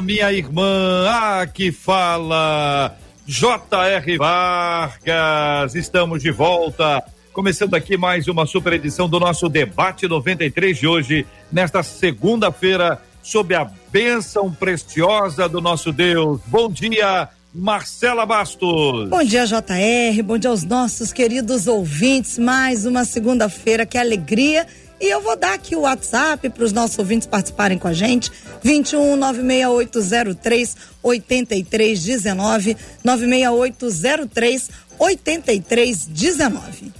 minha irmã. Ah, que fala. J.R. Vargas. Estamos de volta Começando aqui mais uma super edição do nosso Debate 93 de hoje, nesta segunda-feira, sob a bênção preciosa do nosso Deus. Bom dia, Marcela Bastos. Bom dia, JR. Bom dia aos nossos queridos ouvintes. Mais uma segunda-feira, que alegria. E eu vou dar aqui o WhatsApp para os nossos ouvintes participarem com a gente. 21 96803 8319 96803 8319.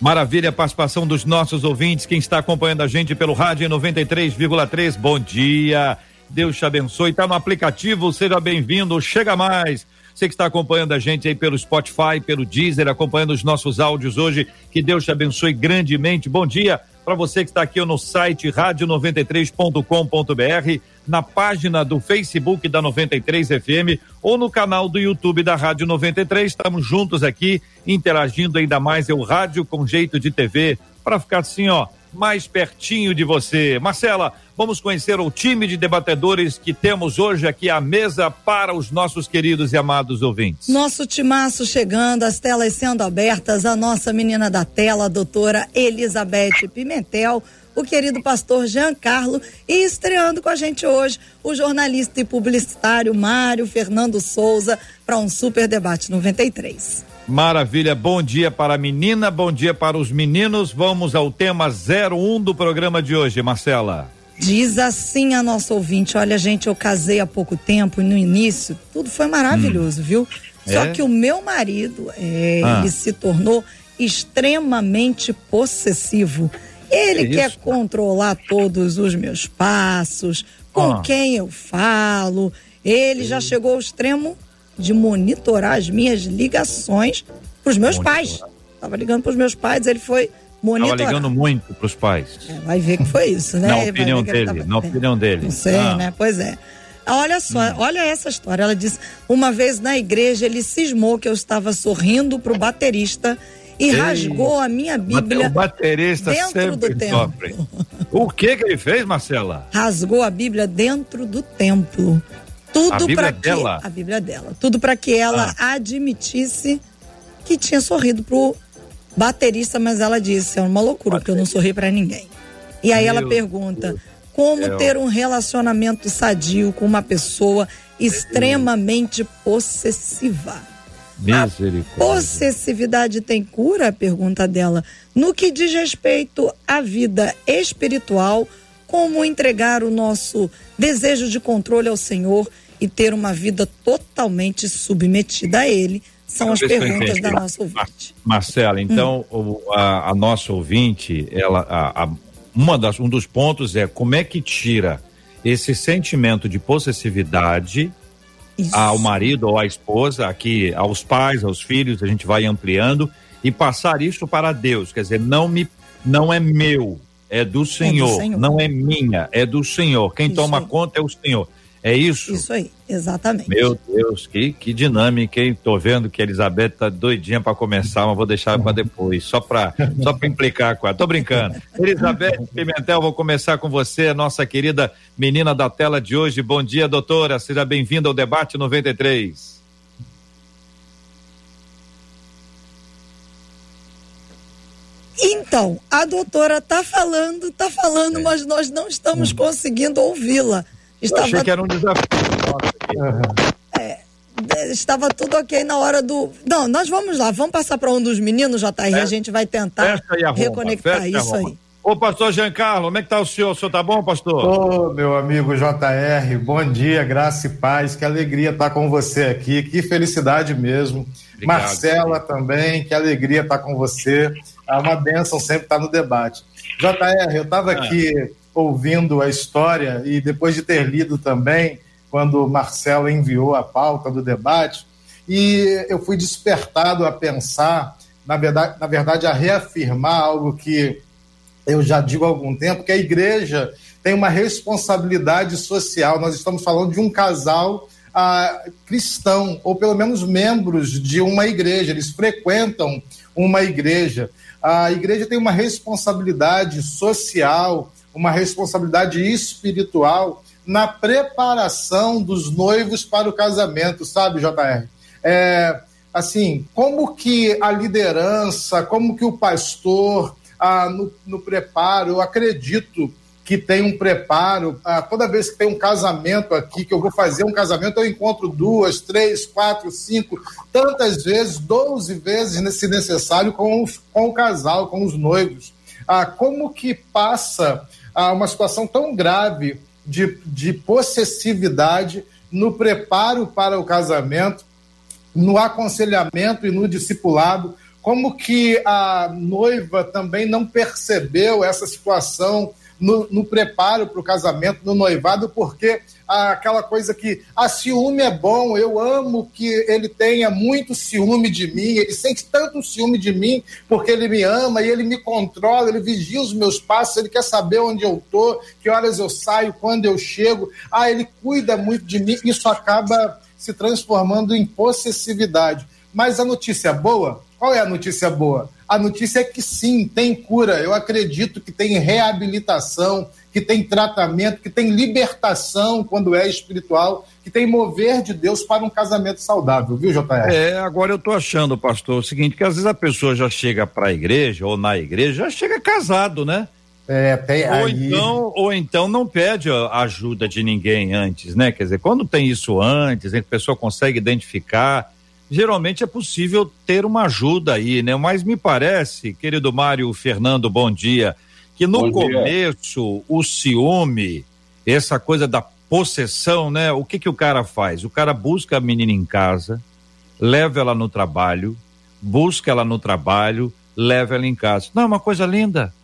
Maravilha a participação dos nossos ouvintes, quem está acompanhando a gente pelo rádio 93,3. Bom dia. Deus te abençoe. Está no aplicativo, seja bem-vindo. Chega mais. Você que está acompanhando a gente aí pelo Spotify, pelo Deezer, acompanhando os nossos áudios hoje. Que Deus te abençoe grandemente. Bom dia para você que está aqui no site rádio93.com.br na página do Facebook da 93 FM ou no canal do YouTube da Rádio 93. Estamos juntos aqui, interagindo ainda mais. É o rádio com jeito de TV, para ficar assim, ó, mais pertinho de você. Marcela, vamos conhecer o time de debatedores que temos hoje aqui à mesa para os nossos queridos e amados ouvintes. Nosso timaço chegando, as telas sendo abertas, a nossa menina da tela, a doutora Elizabeth Pimentel o querido pastor Giancarlo e estreando com a gente hoje o jornalista e publicitário Mário Fernando Souza para um super debate 93. Maravilha, bom dia para a menina, bom dia para os meninos. Vamos ao tema 01 do programa de hoje, Marcela. Diz assim a nossa ouvinte: olha, gente, eu casei há pouco tempo e no início tudo foi maravilhoso, hum. viu? Só é? que o meu marido, é, ah. ele se tornou extremamente possessivo. Ele que quer controlar todos os meus passos, com ah. quem eu falo. Ele já chegou ao extremo de monitorar as minhas ligações para os meus monitorar. pais. Tava ligando para os meus pais, ele foi monitorar. Tava ligando muito para os pais. É, vai ver que foi isso, né? na opinião dele, tava... na opinião dele. Não sei, ah. né? Pois é. Olha só, hum. olha essa história. Ela disse: uma vez na igreja ele cismou que eu estava sorrindo para o baterista e Ei, rasgou a minha Bíblia. O baterista dentro do templo. Sofre. O que que ele fez, Marcela? Rasgou a Bíblia dentro do templo. Tudo para que dela? a Bíblia dela. Tudo para que ela ah. admitisse que tinha sorrido pro baterista, mas ela disse, é uma loucura, porque eu não sorri para ninguém. E aí Meu ela pergunta: Deus. como Deus. ter um relacionamento sadio com uma pessoa extremamente possessiva? Misericórdia. A possessividade tem cura? Pergunta dela. No que diz respeito à vida espiritual, como entregar o nosso desejo de controle ao Senhor e ter uma vida totalmente submetida a Ele? São as perguntas da nossa ouvinte. Marcela, então hum. a, a, nossa ouvinte, ela, a, a, uma das, um dos pontos é como é que tira esse sentimento de possessividade isso. ao marido ou à esposa, aqui aos pais, aos filhos, a gente vai ampliando e passar isso para Deus, quer dizer, não me não é meu, é do Senhor, é do Senhor. não é minha, é do Senhor. Quem isso toma conta é o Senhor. É isso? Isso aí, exatamente. Meu Deus, que, que dinâmica, hein? Tô vendo que a Elizabeth tá doidinha para começar, mas vou deixar para depois, só para só pra implicar com ela. Tô brincando. Elizabeth Pimentel, vou começar com você, nossa querida menina da tela de hoje. Bom dia, doutora. Seja bem-vinda ao debate 93. Então, a doutora tá falando, tá falando, é. mas nós não estamos conseguindo ouvi-la. Estava... Achei que era um desafio. É, estava tudo ok na hora do. Não, nós vamos lá, vamos passar para um dos meninos, JR, é. a gente vai tentar reconectar isso aí. Ô, pastor Giancarlo, como é que tá o senhor? O senhor tá bom, pastor? Ô, meu amigo JR, bom dia, graça e paz, que alegria estar com você aqui, que felicidade mesmo. Obrigado, Marcela também, que alegria estar com você. É uma bênção sempre estar no debate. JR, eu estava ah. aqui ouvindo a história e depois de ter lido também quando Marcela enviou a pauta do debate, e eu fui despertado a pensar, na verdade, na verdade, a reafirmar algo que eu já digo há algum tempo, que a igreja tem uma responsabilidade social. Nós estamos falando de um casal ah, cristão, ou pelo menos membros de uma igreja, eles frequentam uma igreja. A igreja tem uma responsabilidade social, uma responsabilidade espiritual na preparação dos noivos para o casamento, sabe, JR? É, assim, como que a liderança, como que o pastor, ah, no, no preparo, eu acredito que tem um preparo. Ah, toda vez que tem um casamento aqui, que eu vou fazer um casamento, eu encontro duas, três, quatro, cinco, tantas vezes, doze vezes, se necessário, com, os, com o casal, com os noivos. Ah, como que passa ah, uma situação tão grave de, de possessividade no preparo para o casamento, no aconselhamento e no discipulado? Como que a noiva também não percebeu essa situação no, no preparo para o casamento, no noivado, porque aquela coisa que a ah, ciúme é bom, eu amo que ele tenha muito ciúme de mim, ele sente tanto ciúme de mim porque ele me ama e ele me controla, ele vigia os meus passos, ele quer saber onde eu tô, que horas eu saio, quando eu chego. Ah, ele cuida muito de mim, isso acaba se transformando em possessividade. Mas a notícia boa, qual é a notícia boa? A notícia é que sim, tem cura. Eu acredito que tem reabilitação, que tem tratamento, que tem libertação quando é espiritual, que tem mover de Deus para um casamento saudável, viu, JR? É, agora eu tô achando, pastor, o seguinte, que às vezes a pessoa já chega para a igreja ou na igreja, já chega casado, né? É, tem ou aí... então ou então não pede ajuda de ninguém antes, né? Quer dizer, quando tem isso antes, a pessoa consegue identificar geralmente é possível ter uma ajuda aí, né? Mas me parece, querido Mário Fernando, bom dia, que no começo o ciúme, essa coisa da possessão, né? O que que o cara faz? O cara busca a menina em casa, leva ela no trabalho, busca ela no trabalho, leva ela em casa. Não, é uma coisa linda.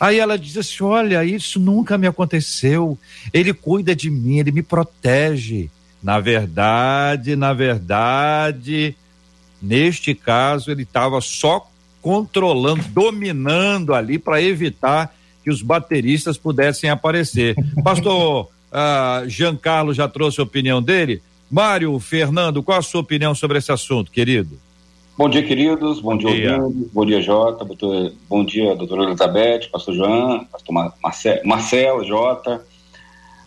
Aí ela diz assim: Olha, isso nunca me aconteceu. Ele cuida de mim, ele me protege. Na verdade, na verdade, neste caso, ele estava só controlando, dominando ali para evitar que os bateristas pudessem aparecer. Pastor uh, Giancarlo já trouxe a opinião dele. Mário, Fernando, qual a sua opinião sobre esse assunto, querido? Bom dia, queridos. Bom dia, dia. Bom dia, Jota. Bom dia, doutora Elizabeth, pastor João, pastor Marcelo, Marcelo Jota.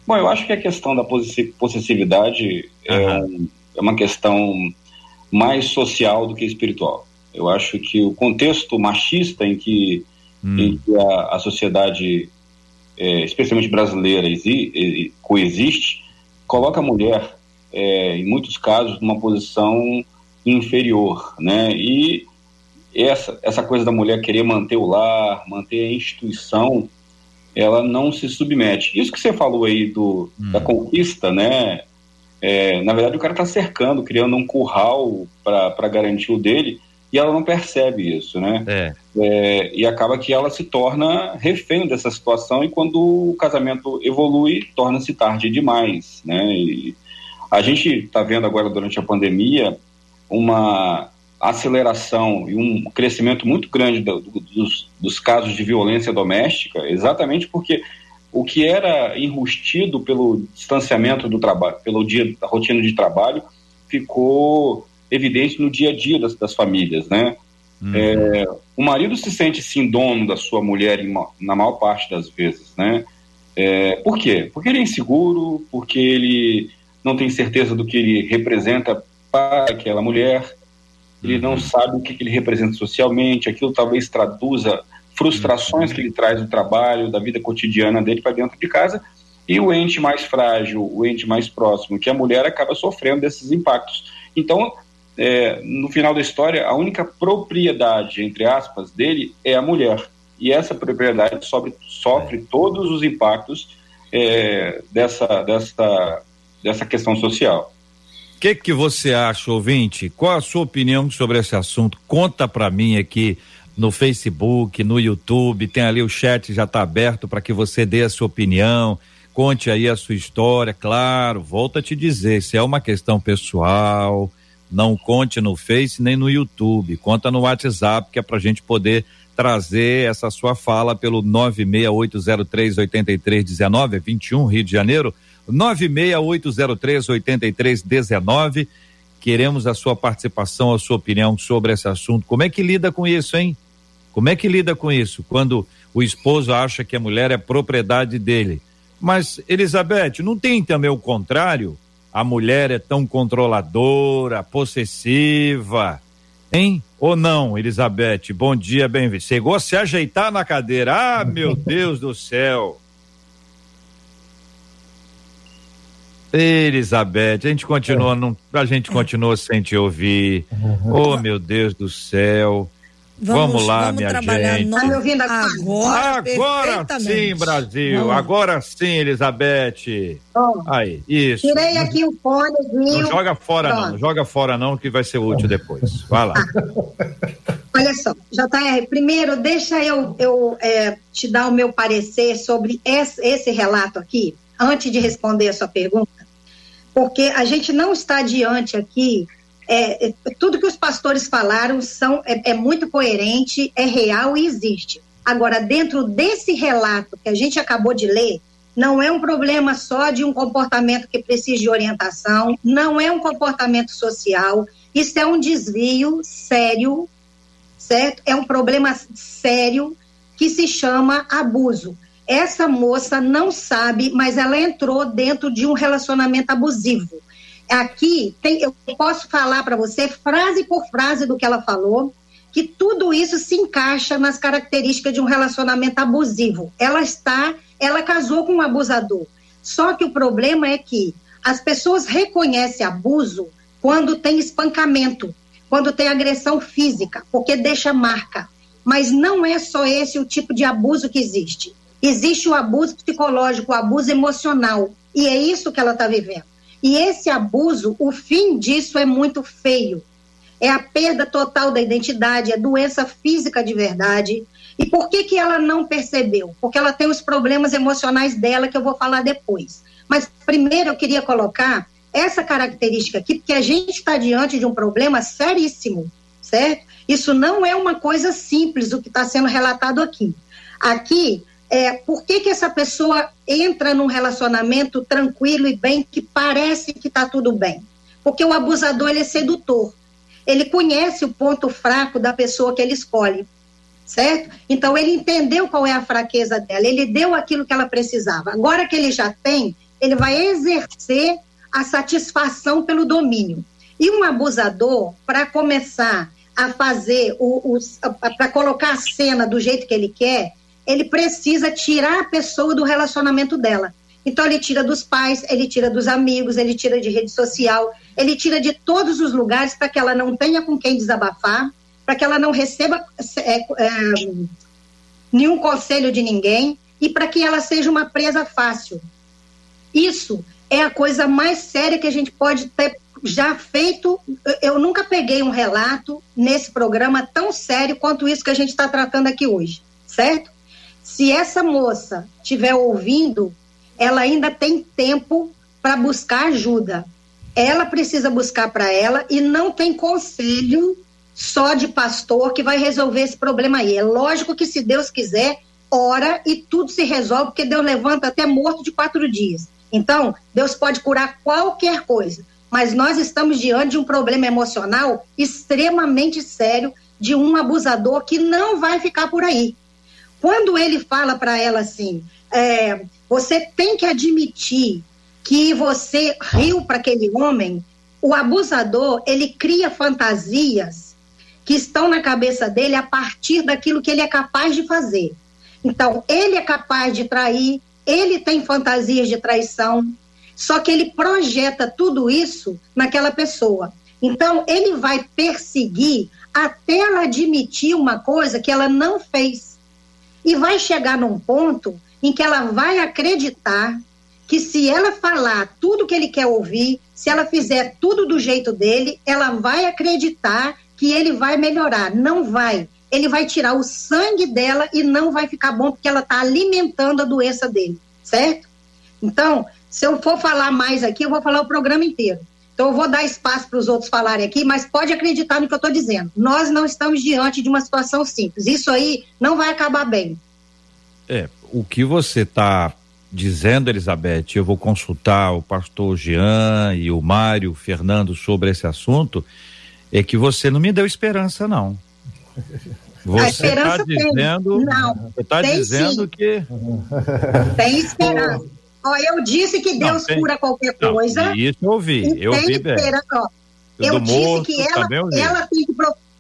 Bom, eu acho que a questão da possessividade uhum. é, uma questão mais social do que espiritual. Eu acho que o contexto machista em que, hum. em que a, a sociedade, é, especialmente brasileira, exi, coexiste, coloca a mulher, é, em muitos casos, numa posição inferior, né? E essa, essa coisa da mulher querer manter o lar, manter a instituição, ela não se submete. Isso que você falou aí do, hum. da conquista, né? É, na verdade, o cara está cercando, criando um curral para garantir o dele, e ela não percebe isso, né? É. É, e acaba que ela se torna refém dessa situação, e quando o casamento evolui, torna-se tarde demais, né? E a gente está vendo agora, durante a pandemia, uma aceleração e um crescimento muito grande do, do, dos, dos, casos de violência doméstica, exatamente porque o que era enrustido pelo distanciamento do trabalho, pelo dia da rotina de trabalho, ficou evidente no dia a dia das, das famílias, né? Uhum. É, o marido se sente sim dono da sua mulher na maior parte das vezes, né? É, por quê? Porque ele é inseguro, porque ele não tem certeza do que ele representa para aquela mulher, ele não uhum. sabe o que, que ele representa socialmente, aquilo talvez traduza frustrações que ele traz do trabalho, da vida cotidiana dele para dentro de casa, e o ente mais frágil, o ente mais próximo, que a mulher acaba sofrendo desses impactos. Então, é, no final da história, a única propriedade, entre aspas, dele é a mulher. E essa propriedade sofre, sofre é. todos os impactos é, dessa, dessa, dessa questão social. Que que você acha, ouvinte? Qual a sua opinião sobre esse assunto? Conta para mim aqui no Facebook, no YouTube, tem ali o chat já está aberto para que você dê a sua opinião. conte aí a sua história, claro, volta a te dizer, se é uma questão pessoal, não conte no Face nem no YouTube, conta no WhatsApp, que é pra gente poder trazer essa sua fala pelo 968038319, 21, Rio de Janeiro, 968038319. Queremos a sua participação, a sua opinião sobre esse assunto. Como é que lida com isso, hein? Como é que lida com isso? Quando o esposo acha que a mulher é propriedade dele. Mas, Elizabeth, não tem também o contrário? A mulher é tão controladora, possessiva, Hein? Ou não, Elizabeth? Bom dia, bem-vindo. Chegou a se ajeitar na cadeira. Ah, meu Deus do céu. Elizabeth, a gente continua, não, a gente continua sem te ouvir. Oh, meu Deus do céu. Vamos, vamos lá, vamos minha gente. Tá me ouvindo agora? Agora sim, Brasil. Vamos. Agora sim, Elizabeth. Oh, Aí, isso. Tirei aqui o fone, viu? Não joga fora Pronto. não, joga fora não, que vai ser útil depois. Vai lá. Olha só, JR, primeiro deixa eu, eu é, te dar o meu parecer sobre esse, esse relato aqui, antes de responder a sua pergunta, porque a gente não está diante aqui é, é, tudo que os pastores falaram são, é, é muito coerente, é real e existe. Agora, dentro desse relato que a gente acabou de ler, não é um problema só de um comportamento que precisa de orientação, não é um comportamento social, isso é um desvio sério, certo? É um problema sério que se chama abuso. Essa moça não sabe, mas ela entrou dentro de um relacionamento abusivo aqui tem, eu posso falar para você frase por frase do que ela falou, que tudo isso se encaixa nas características de um relacionamento abusivo. Ela está, ela casou com um abusador. Só que o problema é que as pessoas reconhecem abuso quando tem espancamento, quando tem agressão física, porque deixa marca. Mas não é só esse o tipo de abuso que existe. Existe o abuso psicológico, o abuso emocional. E é isso que ela está vivendo. E esse abuso, o fim disso é muito feio. É a perda total da identidade, é doença física de verdade. E por que, que ela não percebeu? Porque ela tem os problemas emocionais dela, que eu vou falar depois. Mas primeiro eu queria colocar essa característica aqui, porque a gente está diante de um problema seríssimo, certo? Isso não é uma coisa simples, o que está sendo relatado aqui. Aqui é, por que, que essa pessoa entra num relacionamento tranquilo e bem que parece que está tudo bem? Porque o abusador ele é sedutor. Ele conhece o ponto fraco da pessoa que ele escolhe, certo? Então ele entendeu qual é a fraqueza dela, ele deu aquilo que ela precisava. Agora que ele já tem, ele vai exercer a satisfação pelo domínio. E um abusador, para começar a fazer o, o para colocar a cena do jeito que ele quer, ele precisa tirar a pessoa do relacionamento dela. Então ele tira dos pais, ele tira dos amigos, ele tira de rede social, ele tira de todos os lugares para que ela não tenha com quem desabafar, para que ela não receba é, é, nenhum conselho de ninguém e para que ela seja uma presa fácil. Isso é a coisa mais séria que a gente pode ter já feito. Eu nunca peguei um relato nesse programa tão sério quanto isso que a gente está tratando aqui hoje, certo? Se essa moça estiver ouvindo, ela ainda tem tempo para buscar ajuda. Ela precisa buscar para ela e não tem conselho só de pastor que vai resolver esse problema aí. É lógico que se Deus quiser, ora e tudo se resolve, porque Deus levanta até morto de quatro dias. Então, Deus pode curar qualquer coisa, mas nós estamos diante de um problema emocional extremamente sério de um abusador que não vai ficar por aí. Quando ele fala para ela assim, é, você tem que admitir que você riu para aquele homem, o abusador, ele cria fantasias que estão na cabeça dele a partir daquilo que ele é capaz de fazer. Então, ele é capaz de trair, ele tem fantasias de traição, só que ele projeta tudo isso naquela pessoa. Então, ele vai perseguir até ela admitir uma coisa que ela não fez. E vai chegar num ponto em que ela vai acreditar que se ela falar tudo que ele quer ouvir, se ela fizer tudo do jeito dele, ela vai acreditar que ele vai melhorar. Não vai. Ele vai tirar o sangue dela e não vai ficar bom porque ela está alimentando a doença dele, certo? Então, se eu for falar mais aqui, eu vou falar o programa inteiro. Então, eu vou dar espaço para os outros falarem aqui, mas pode acreditar no que eu estou dizendo. Nós não estamos diante de uma situação simples. Isso aí não vai acabar bem. É, o que você está dizendo, Elizabeth, eu vou consultar o pastor Jean e o Mário, o Fernando sobre esse assunto, é que você não me deu esperança, não. Você está dizendo, não, você está dizendo sim. que tem esperança. Ó, eu disse que Deus não, cura qualquer coisa. Não, isso eu ouvi, eu ouvi esperança. Ó, eu disse morto, que ela, ela, tem que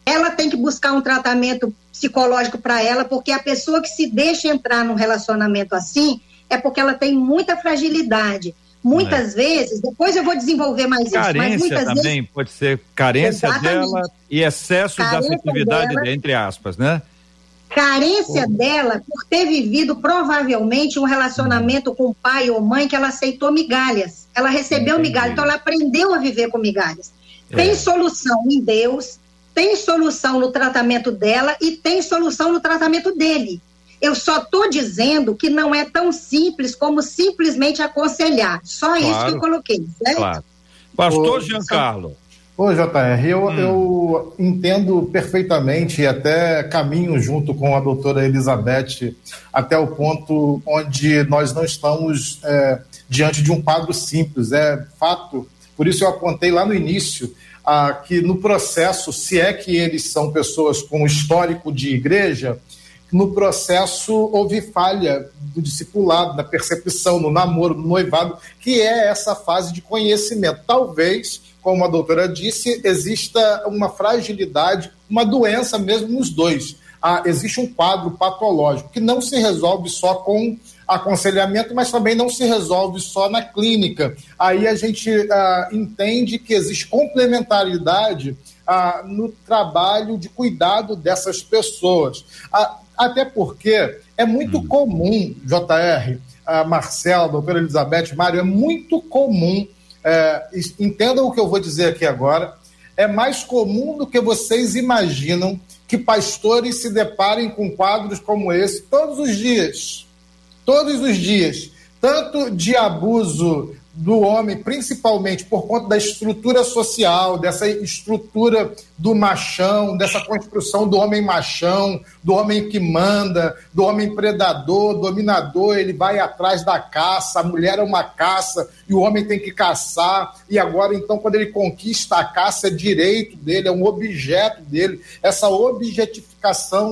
ela tem que buscar um tratamento psicológico para ela, porque a pessoa que se deixa entrar num relacionamento assim é porque ela tem muita fragilidade. Muitas é. vezes, depois eu vou desenvolver mais carência isso, mas muitas também vezes, pode ser carência Exatamente. dela e excesso carência de afetividade, dela, entre aspas, né? Carência dela por ter vivido provavelmente um relacionamento com pai ou mãe que ela aceitou migalhas. Ela recebeu Entendi. migalhas, então ela aprendeu a viver com migalhas. É. Tem solução em Deus, tem solução no tratamento dela e tem solução no tratamento dele. Eu só estou dizendo que não é tão simples como simplesmente aconselhar. Só claro. isso que eu coloquei, certo? Claro. Pastor Giancarlo. Ô, JR, eu, hum. eu entendo perfeitamente e até caminho junto com a doutora Elizabeth até o ponto onde nós não estamos é, diante de um quadro simples. É fato, por isso eu apontei lá no início ah, que no processo, se é que eles são pessoas com histórico de igreja, no processo houve falha do discipulado, na percepção, no namoro, no noivado, que é essa fase de conhecimento. Talvez, como a doutora disse, exista uma fragilidade, uma doença mesmo nos dois. Ah, existe um quadro patológico que não se resolve só com aconselhamento, mas também não se resolve só na clínica. Aí a gente ah, entende que existe complementaridade ah, no trabalho de cuidado dessas pessoas. Ah, até porque é muito hum. comum, JR, a Marcela, a doutora Elizabeth, Mário, é muito comum, é, entendam o que eu vou dizer aqui agora, é mais comum do que vocês imaginam que pastores se deparem com quadros como esse todos os dias. Todos os dias. Tanto de abuso do homem, principalmente por conta da estrutura social, dessa estrutura do machão, dessa construção do homem machão, do homem que manda, do homem predador, dominador, ele vai atrás da caça, a mulher é uma caça e o homem tem que caçar, e agora então quando ele conquista a caça é direito dele, é um objeto dele, essa objetificação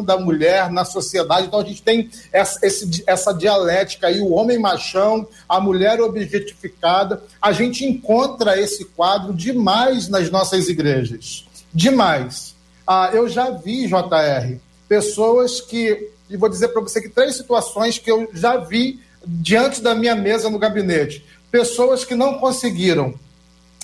da mulher na sociedade, então a gente tem essa, esse, essa dialética aí, o homem machão, a mulher objetificada, a gente encontra esse quadro demais nas nossas igrejas. Demais. Ah, eu já vi, JR, pessoas que. E vou dizer para você que três situações que eu já vi diante da minha mesa no gabinete. Pessoas que não conseguiram,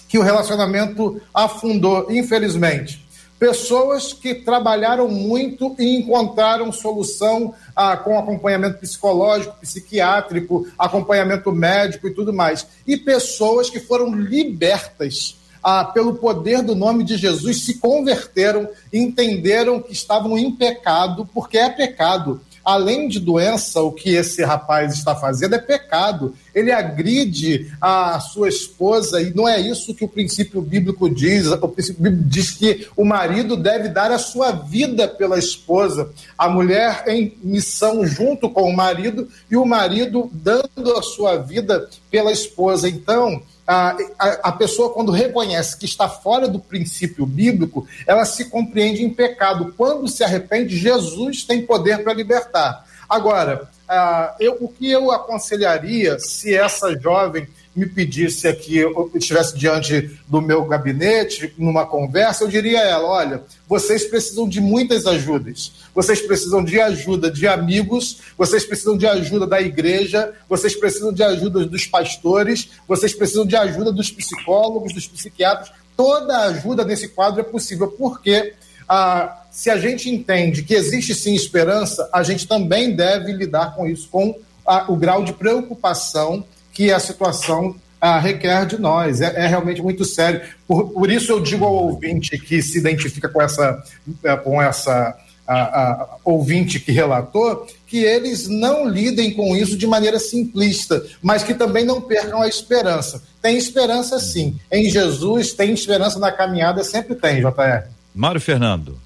que o relacionamento afundou, infelizmente pessoas que trabalharam muito e encontraram solução ah, com acompanhamento psicológico, psiquiátrico, acompanhamento médico e tudo mais. E pessoas que foram libertas ah, pelo poder do nome de Jesus, se converteram, entenderam que estavam em pecado, porque é pecado além de doença, o que esse rapaz está fazendo é pecado. Ele agride a sua esposa e não é isso que o princípio bíblico diz. O princípio bíblico diz que o marido deve dar a sua vida pela esposa, a mulher em missão junto com o marido e o marido dando a sua vida pela esposa. Então, a, a, a, pessoa, quando reconhece que está fora do princípio bíblico, ela se compreende em pecado. Quando se arrepende, Jesus tem poder para libertar. Agora, a, eu, o que eu aconselharia se essa jovem me pedisse aqui, estivesse diante do meu gabinete, numa conversa, eu diria a ela: olha, vocês precisam de muitas ajudas. Vocês precisam de ajuda de amigos, vocês precisam de ajuda da igreja, vocês precisam de ajuda dos pastores, vocês precisam de ajuda dos psicólogos, dos psiquiatras. Toda ajuda nesse quadro é possível, porque ah, se a gente entende que existe sim esperança, a gente também deve lidar com isso, com ah, o grau de preocupação que a situação ah, requer de nós. É, é, realmente muito sério. Por, por isso eu digo ao ouvinte que se identifica com essa, eh, com essa a, a, ouvinte que relatou, que eles não lidem com isso de maneira simplista, mas que também não percam a esperança. Tem esperança sim. Em Jesus, tem esperança na caminhada, sempre tem, JR. Mário Fernando.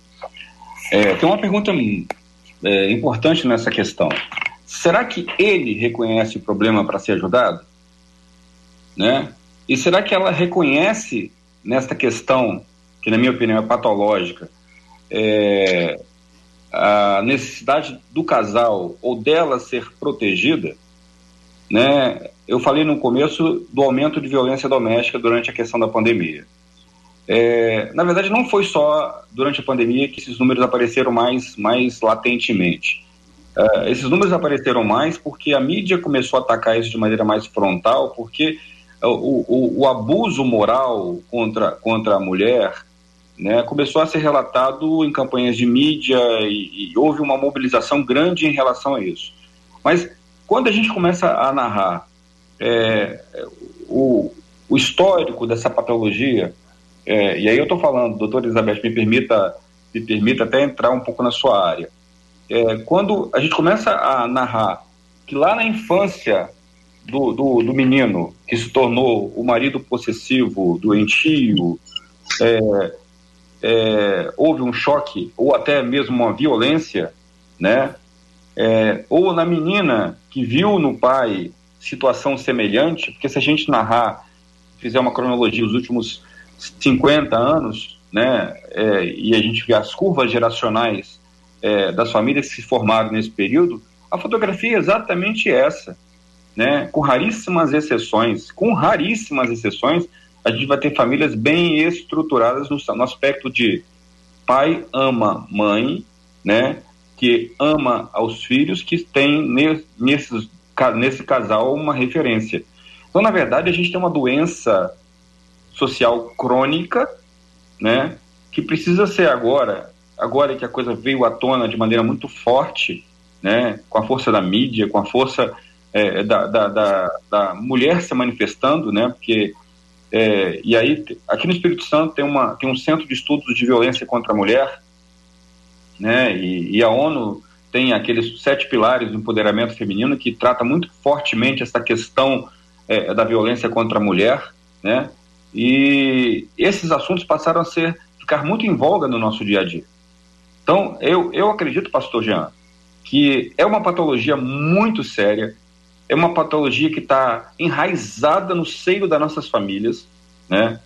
É, tem uma pergunta é, importante nessa questão. Será que ele reconhece o problema para ser ajudado? Né? E será que ela reconhece nesta questão, que na minha opinião é patológica, é, a necessidade do casal ou dela ser protegida, né? Eu falei no começo do aumento de violência doméstica durante a questão da pandemia. É, na verdade, não foi só durante a pandemia que esses números apareceram mais, mais latentemente. É, esses números apareceram mais porque a mídia começou a atacar isso de maneira mais frontal, porque o, o, o abuso moral contra, contra a mulher né, começou a ser relatado em campanhas de mídia e, e, houve uma mobilização grande em relação a isso. Mas quando a gente começa a narrar é, o, o, histórico dessa patologia, é, e aí eu estou falando, doutora Elizabeth, me permita, me permita até entrar um pouco na sua área. É, quando a gente começa a narrar que lá na infância do, do, do menino que se tornou o marido possessivo, doentio, é, é, houve um choque ou até mesmo uma violência, né? É, ou na menina que viu no pai situação semelhante, porque se a gente narrar, fizer uma cronologia os últimos 50 anos, né, é, e a gente vê as curvas geracionais é, das famílias que se formaram nesse período, a fotografia é exatamente essa, né, com raríssimas exceções, com raríssimas exceções, a gente vai ter famílias bem estruturadas no, no aspecto de pai ama mãe, né? Que ama aos filhos, que tem nesses, nesse casal uma referência. Então, na verdade, a gente tem uma doença social crônica, né? Que precisa ser agora, agora que a coisa veio à tona de maneira muito forte, né? Com a força da mídia, com a força é, da, da, da, da mulher se manifestando, né? Porque é, e aí, aqui no Espírito Santo tem, uma, tem um centro de estudos de violência contra a mulher, né? E, e, a ONU tem aqueles sete pilares do empoderamento feminino que trata muito fortemente essa questão é, da violência contra a mulher, né? E esses assuntos passaram a ser ficar muito em voga no nosso dia a dia. Então, eu, eu acredito, pastor Jean, que é uma patologia muito séria, é uma patologia que está enraizada no seio das nossas famílias, né?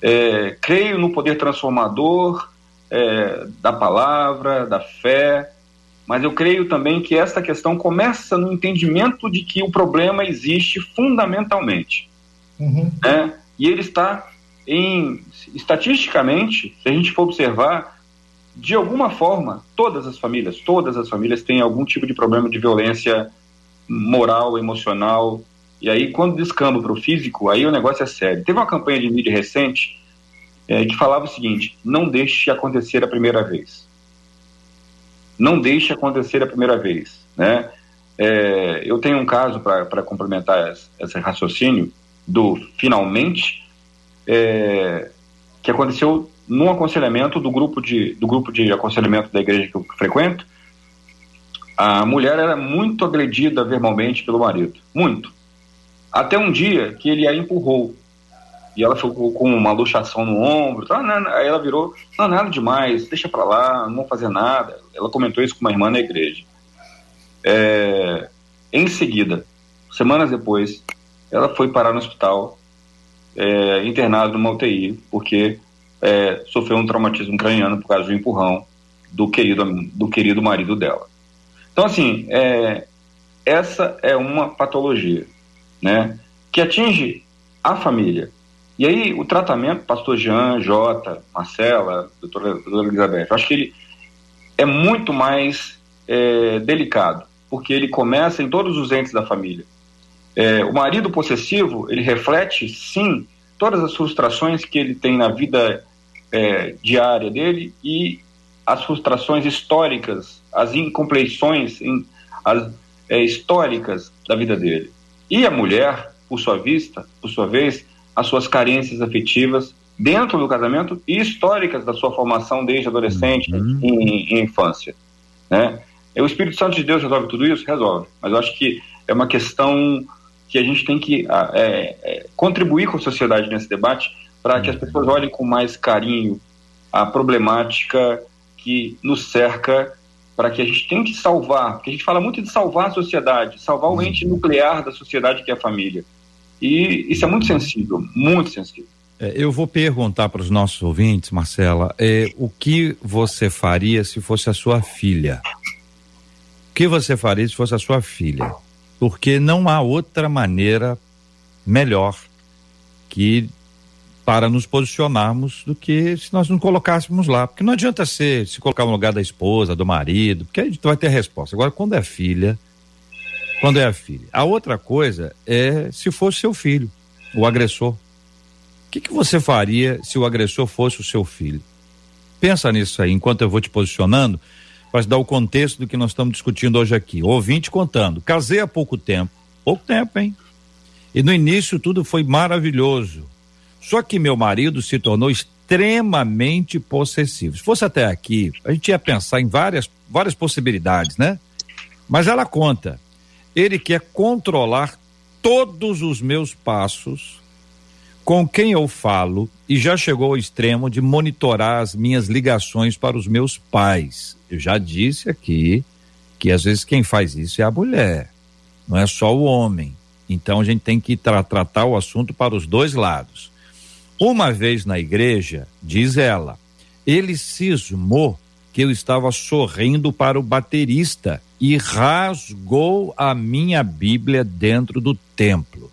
É, creio no poder transformador é, da palavra, da fé, mas eu creio também que essa questão começa no entendimento de que o problema existe fundamentalmente, uhum. né? E ele está em estatisticamente, se a gente for observar, de alguma forma, todas as famílias, todas as famílias têm algum tipo de problema de violência moral, emocional. E aí, quando descamba para o físico, aí o negócio é sério. Teve uma campanha de mídia recente é, que falava o seguinte: não deixe acontecer a primeira vez. Não deixe acontecer a primeira vez. Né? É, eu tenho um caso para complementar esse, esse, raciocínio do finalmente, é, que aconteceu num aconselhamento do grupo de, do grupo de aconselhamento da igreja que eu frequento, a mulher era muito agredida verbalmente pelo marido, muito. Até um dia que ele a empurrou e ela ficou com uma luxação no ombro. Tá, aí ela virou, não, nada demais, deixa pra lá, não vou fazer nada. Ela comentou isso com uma irmã na igreja. É, em seguida, semanas depois, ela foi parar no hospital, é, internada numa UTI, porque é, sofreu um traumatismo craniano por causa do empurrão do querido, do querido marido dela. Então, assim, é, essa é uma patologia, né? Que atinge a família. E aí, o tratamento, pastor Jean, Jota, Marcela, doutora, doutora Elizabeth, eu acho que ele é muito mais é, delicado, porque ele começa em todos os entes da família. É, o marido possessivo, ele reflete, sim, todas as frustrações que ele tem na vida é, diária dele e as frustrações históricas, as incompleições in, as, é, históricas da vida dele. E a mulher, por sua vista, por sua vez, as suas carências afetivas dentro do casamento e históricas da sua formação desde adolescente uhum. e, e infância, né? O Espírito Santo de Deus resolve tudo isso? Resolve. Mas eu acho que é uma questão que a gente tem que é, é, contribuir com a sociedade nesse debate para que as pessoas olhem com mais carinho a problemática que nos cerca para que a gente tente salvar, porque a gente fala muito de salvar a sociedade, salvar o ente nuclear da sociedade que é a família. E isso é muito sensível, muito sensível. É, eu vou perguntar para os nossos ouvintes, Marcela, é, o que você faria se fosse a sua filha? O que você faria se fosse a sua filha? Porque não há outra maneira melhor que para nos posicionarmos do que se nós não colocássemos lá. Porque não adianta ser, se colocar no lugar da esposa, do marido, porque a gente vai ter a resposta. Agora, quando é filha, quando é a filha. A outra coisa é se fosse seu filho, o agressor. O que, que você faria se o agressor fosse o seu filho? Pensa nisso aí, enquanto eu vou te posicionando, para dar o contexto do que nós estamos discutindo hoje aqui. Ouvinte contando. Casei há pouco tempo. Pouco tempo, hein? E no início tudo foi maravilhoso só que meu marido se tornou extremamente possessivo. Se fosse até aqui, a gente ia pensar em várias, várias possibilidades, né? Mas ela conta. Ele quer controlar todos os meus passos, com quem eu falo, e já chegou ao extremo de monitorar as minhas ligações para os meus pais. Eu já disse aqui que às vezes quem faz isso é a mulher, não é só o homem. Então a gente tem que tra tratar o assunto para os dois lados. Uma vez na igreja, diz ela, ele cismou que eu estava sorrindo para o baterista e rasgou a minha Bíblia dentro do templo.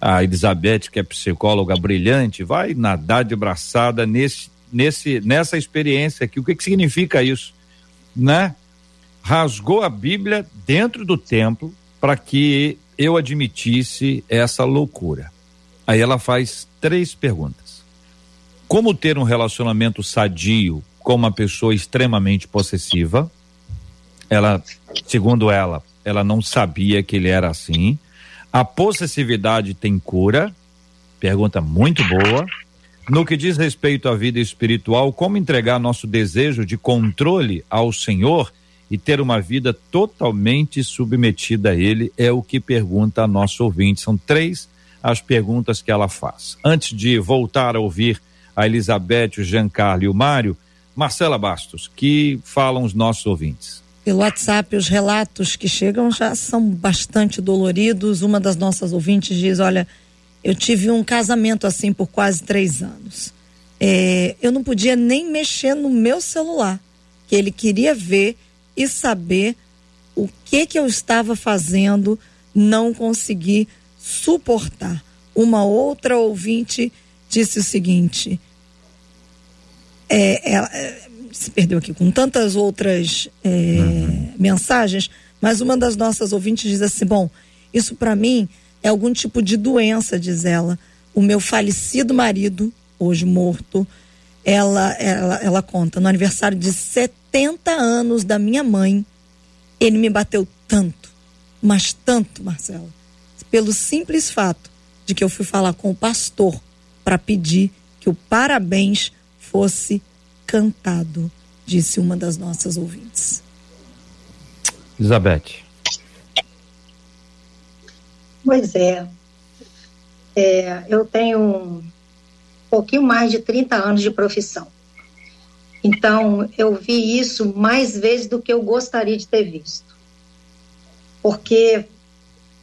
A Elizabeth, que é psicóloga brilhante, vai nadar de braçada nesse, nesse, nessa experiência aqui. O que, que significa isso? Né? Rasgou a Bíblia dentro do templo para que eu admitisse essa loucura. Aí ela faz três perguntas. Como ter um relacionamento sadio com uma pessoa extremamente possessiva? Ela, segundo ela, ela não sabia que ele era assim. A possessividade tem cura? Pergunta muito boa. No que diz respeito à vida espiritual, como entregar nosso desejo de controle ao Senhor e ter uma vida totalmente submetida a Ele? É o que pergunta a nosso ouvinte. São três as perguntas que ela faz. Antes de voltar a ouvir a Elizabeth, o Giancarlo e o Mário, Marcela Bastos, que falam os nossos ouvintes. Pelo WhatsApp, os relatos que chegam já são bastante doloridos. Uma das nossas ouvintes diz: Olha, eu tive um casamento assim por quase três anos. É, eu não podia nem mexer no meu celular, que ele queria ver e saber o que que eu estava fazendo, não consegui suportar. Uma outra ouvinte disse o seguinte: é, ela é, se perdeu aqui com tantas outras é, uhum. mensagens, mas uma das nossas ouvintes diz assim: bom, isso para mim é algum tipo de doença, diz ela. O meu falecido marido, hoje morto, ela, ela, ela conta, no aniversário de 70 anos da minha mãe, ele me bateu tanto, mas tanto, Marcelo, pelo simples fato de que eu fui falar com o pastor para pedir que o parabéns fosse cantado, disse uma das nossas ouvintes. Elizabeth. Pois é. é. Eu tenho um pouquinho mais de 30 anos de profissão. Então, eu vi isso mais vezes do que eu gostaria de ter visto. Porque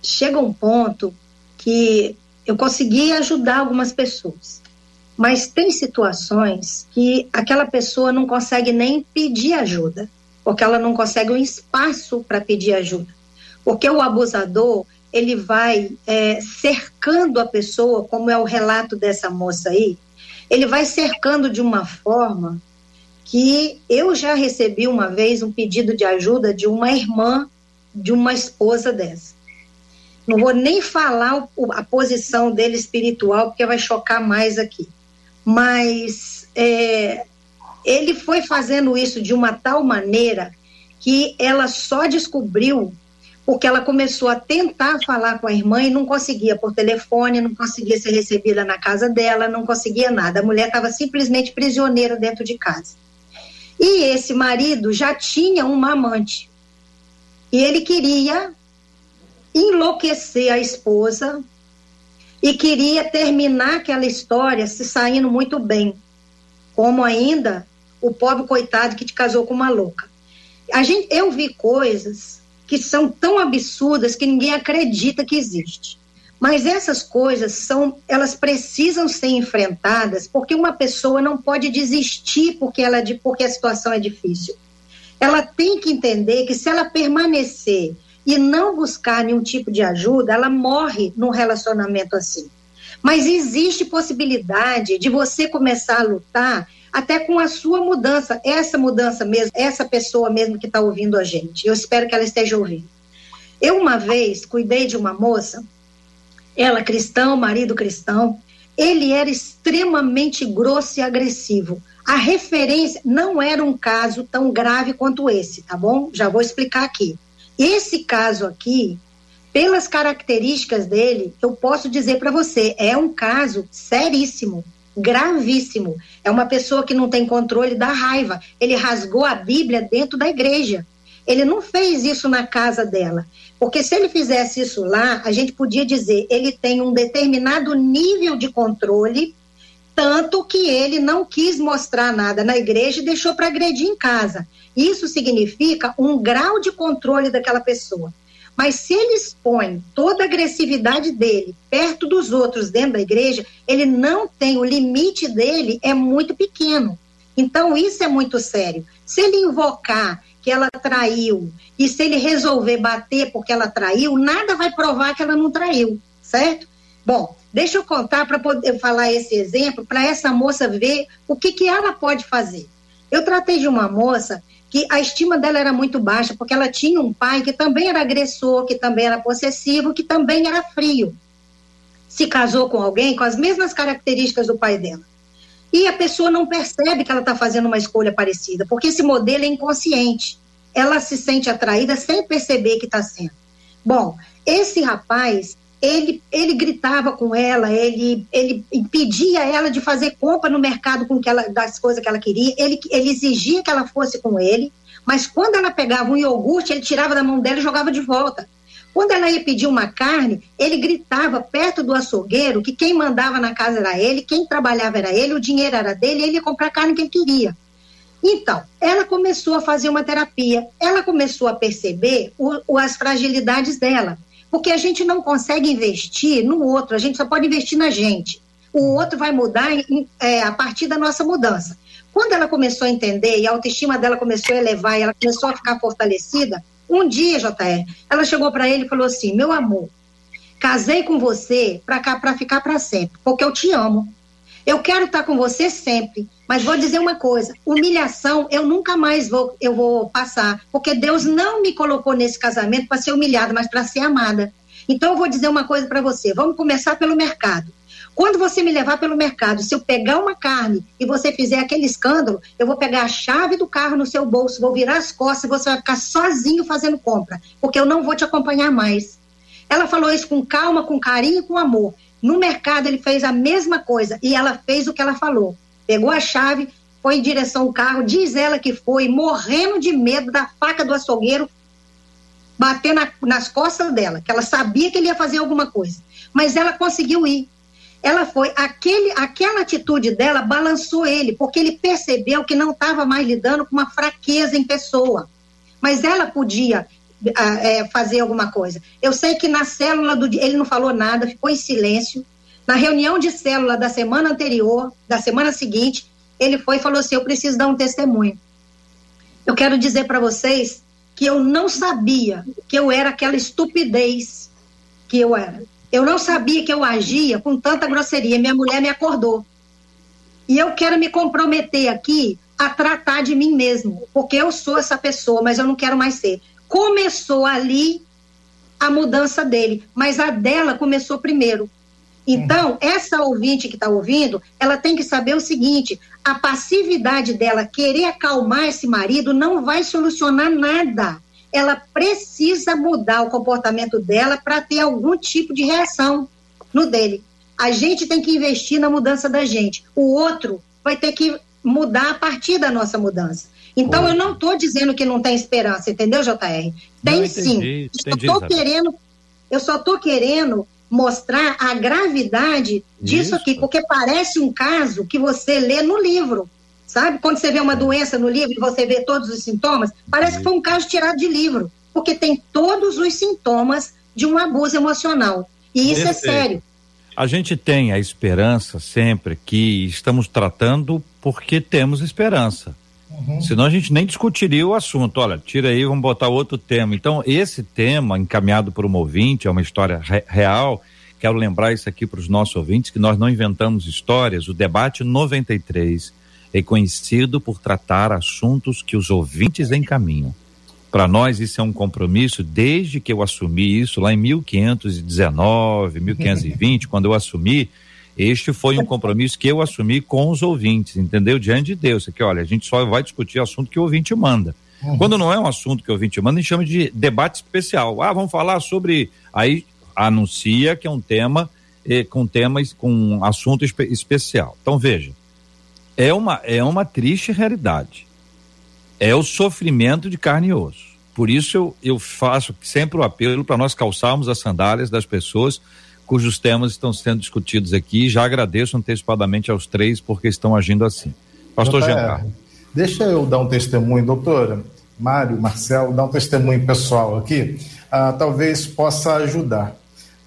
chega um ponto que eu consegui ajudar algumas pessoas, mas tem situações que aquela pessoa não consegue nem pedir ajuda, porque ela não consegue um espaço para pedir ajuda. Porque o abusador, ele vai é, cercando a pessoa, como é o relato dessa moça aí, ele vai cercando de uma forma que eu já recebi uma vez um pedido de ajuda de uma irmã de uma esposa dessa. Não vou nem falar a posição dele espiritual, porque vai chocar mais aqui. Mas é, ele foi fazendo isso de uma tal maneira que ela só descobriu porque ela começou a tentar falar com a irmã e não conseguia por telefone, não conseguia ser recebida na casa dela, não conseguia nada. A mulher estava simplesmente prisioneira dentro de casa. E esse marido já tinha uma amante. E ele queria enlouquecer a esposa e queria terminar aquela história se saindo muito bem, como ainda o pobre coitado que te casou com uma louca. A gente, eu vi coisas que são tão absurdas que ninguém acredita que existe. Mas essas coisas são, elas precisam ser enfrentadas porque uma pessoa não pode desistir porque ela porque a situação é difícil. Ela tem que entender que se ela permanecer e não buscar nenhum tipo de ajuda, ela morre num relacionamento assim. Mas existe possibilidade de você começar a lutar até com a sua mudança, essa mudança mesmo, essa pessoa mesmo que está ouvindo a gente. Eu espero que ela esteja ouvindo. Eu, uma vez, cuidei de uma moça, ela cristão, marido cristão, ele era extremamente grosso e agressivo. A referência não era um caso tão grave quanto esse, tá bom? Já vou explicar aqui. Esse caso aqui, pelas características dele, eu posso dizer para você, é um caso seríssimo, gravíssimo. É uma pessoa que não tem controle da raiva. Ele rasgou a Bíblia dentro da igreja. Ele não fez isso na casa dela. Porque se ele fizesse isso lá, a gente podia dizer, ele tem um determinado nível de controle, tanto que ele não quis mostrar nada na igreja e deixou para agredir em casa. Isso significa um grau de controle daquela pessoa. Mas se ele expõe toda a agressividade dele perto dos outros dentro da igreja, ele não tem, o limite dele é muito pequeno. Então, isso é muito sério. Se ele invocar que ela traiu e se ele resolver bater porque ela traiu, nada vai provar que ela não traiu, certo? Bom, deixa eu contar para poder falar esse exemplo, para essa moça ver o que, que ela pode fazer. Eu tratei de uma moça que a estima dela era muito baixa, porque ela tinha um pai que também era agressor, que também era possessivo, que também era frio. Se casou com alguém com as mesmas características do pai dela. E a pessoa não percebe que ela está fazendo uma escolha parecida, porque esse modelo é inconsciente. Ela se sente atraída sem perceber que está sendo. Bom, esse rapaz, ele, ele gritava com ela, ele, ele impedia ela de fazer compra no mercado com que ela, das coisas que ela queria, ele, ele exigia que ela fosse com ele, mas quando ela pegava um iogurte, ele tirava da mão dela e jogava de volta. Quando ela ia pedir uma carne, ele gritava perto do açougueiro que quem mandava na casa era ele, quem trabalhava era ele, o dinheiro era dele, ele ia comprar a carne que ele queria. Então, ela começou a fazer uma terapia, ela começou a perceber o, o, as fragilidades dela, porque a gente não consegue investir no outro, a gente só pode investir na gente. O outro vai mudar em, é, a partir da nossa mudança. Quando ela começou a entender e a autoestima dela começou a elevar e ela começou a ficar fortalecida, um dia, JR, ela chegou para ele e falou assim: Meu amor, casei com você para ficar para sempre, porque eu te amo. Eu quero estar tá com você sempre, mas vou dizer uma coisa: humilhação eu nunca mais vou, eu vou passar, porque Deus não me colocou nesse casamento para ser humilhada, mas para ser amada. Então eu vou dizer uma coisa para você: vamos começar pelo mercado. Quando você me levar pelo mercado, se eu pegar uma carne e você fizer aquele escândalo, eu vou pegar a chave do carro no seu bolso, vou virar as costas e você vai ficar sozinho fazendo compra, porque eu não vou te acompanhar mais. Ela falou isso com calma, com carinho com amor. No mercado ele fez a mesma coisa e ela fez o que ela falou. Pegou a chave, foi em direção ao carro, diz ela que foi, morrendo de medo da faca do açougueiro bater na, nas costas dela, que ela sabia que ele ia fazer alguma coisa. Mas ela conseguiu ir ela foi aquele, aquela atitude dela balançou ele, porque ele percebeu que não estava mais lidando com uma fraqueza em pessoa. Mas ela podia é, fazer alguma coisa. Eu sei que na célula do ele não falou nada, ficou em silêncio. Na reunião de célula da semana anterior, da semana seguinte, ele foi e falou assim: Eu preciso dar um testemunho. Eu quero dizer para vocês que eu não sabia que eu era aquela estupidez que eu era. Eu não sabia que eu agia com tanta grosseria. Minha mulher me acordou. E eu quero me comprometer aqui a tratar de mim mesmo, porque eu sou essa pessoa, mas eu não quero mais ser. Começou ali a mudança dele, mas a dela começou primeiro. Então, essa ouvinte que está ouvindo, ela tem que saber o seguinte: a passividade dela, querer acalmar esse marido, não vai solucionar nada ela precisa mudar o comportamento dela para ter algum tipo de reação no dele. A gente tem que investir na mudança da gente. O outro vai ter que mudar a partir da nossa mudança. Então, Pô. eu não estou dizendo que não tem esperança, entendeu, JR? Tem não, sim. Entendi, eu querendo, eu só estou querendo mostrar a gravidade disso Isso. aqui, porque parece um caso que você lê no livro. Sabe? Quando você vê uma doença no livro e você vê todos os sintomas, parece que foi um caso tirado de livro, porque tem todos os sintomas de um abuso emocional. E isso é sério. A gente tem a esperança sempre que estamos tratando porque temos esperança. Uhum. Senão a gente nem discutiria o assunto. Olha, tira aí, vamos botar outro tema. Então, esse tema, encaminhado por um ouvinte, é uma história re real. Quero lembrar isso aqui para os nossos ouvintes, que nós não inventamos histórias. O debate 93 é conhecido por tratar assuntos que os ouvintes encaminham. Para nós, isso é um compromisso desde que eu assumi isso lá em 1519, 1520, quando eu assumi. Este foi um compromisso que eu assumi com os ouvintes, entendeu? Diante de Deus. Aqui, olha, a gente só vai discutir assunto que o ouvinte manda. Uhum. Quando não é um assunto que o ouvinte manda, a gente chama de debate especial. Ah, vamos falar sobre. Aí anuncia que é um tema eh, com temas, com um assunto espe especial. Então, veja é uma, é uma triste realidade. É o sofrimento de carne e osso. Por isso eu, eu faço sempre o apelo para nós calçarmos as sandálias das pessoas cujos temas estão sendo discutidos aqui. Já agradeço antecipadamente aos três porque estão agindo assim. Pastor Giancarlo. Deixa eu dar um testemunho, doutora. Mário, Marcelo, dar um testemunho pessoal aqui. Ah, talvez possa ajudar.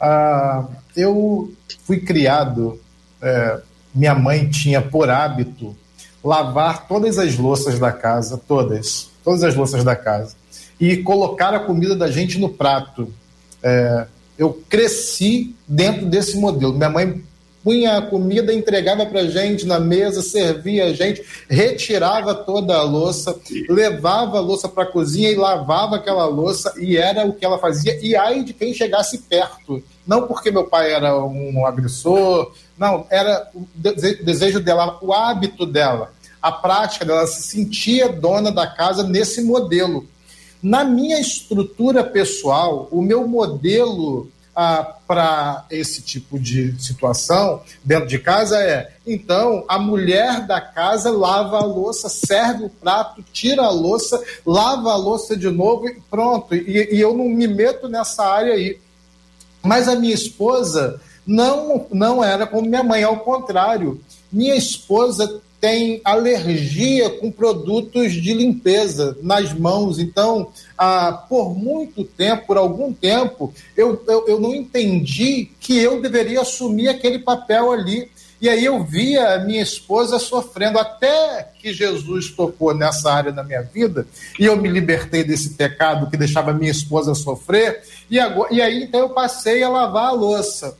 Ah, eu fui criado é, minha mãe tinha por hábito lavar todas as louças da casa, todas, todas as louças da casa, e colocar a comida da gente no prato. É, eu cresci dentro desse modelo. Minha mãe punha a comida, entregava para gente na mesa, servia a gente, retirava toda a louça, levava a louça para a cozinha e lavava aquela louça, e era o que ela fazia. E ai de quem chegasse perto. Não porque meu pai era um agressor, não, era o desejo dela, o hábito dela, a prática dela, se sentia dona da casa nesse modelo. Na minha estrutura pessoal, o meu modelo ah, para esse tipo de situação dentro de casa é: então a mulher da casa lava a louça, serve o prato, tira a louça, lava a louça de novo e pronto. E, e eu não me meto nessa área aí. Mas a minha esposa não, não era como minha mãe, ao contrário. Minha esposa tem alergia com produtos de limpeza nas mãos. Então, ah, por muito tempo, por algum tempo, eu, eu, eu não entendi que eu deveria assumir aquele papel ali. E aí eu via a minha esposa sofrendo, até que Jesus tocou nessa área da minha vida, e eu me libertei desse pecado que deixava minha esposa sofrer, e, agora, e aí então eu passei a lavar a louça.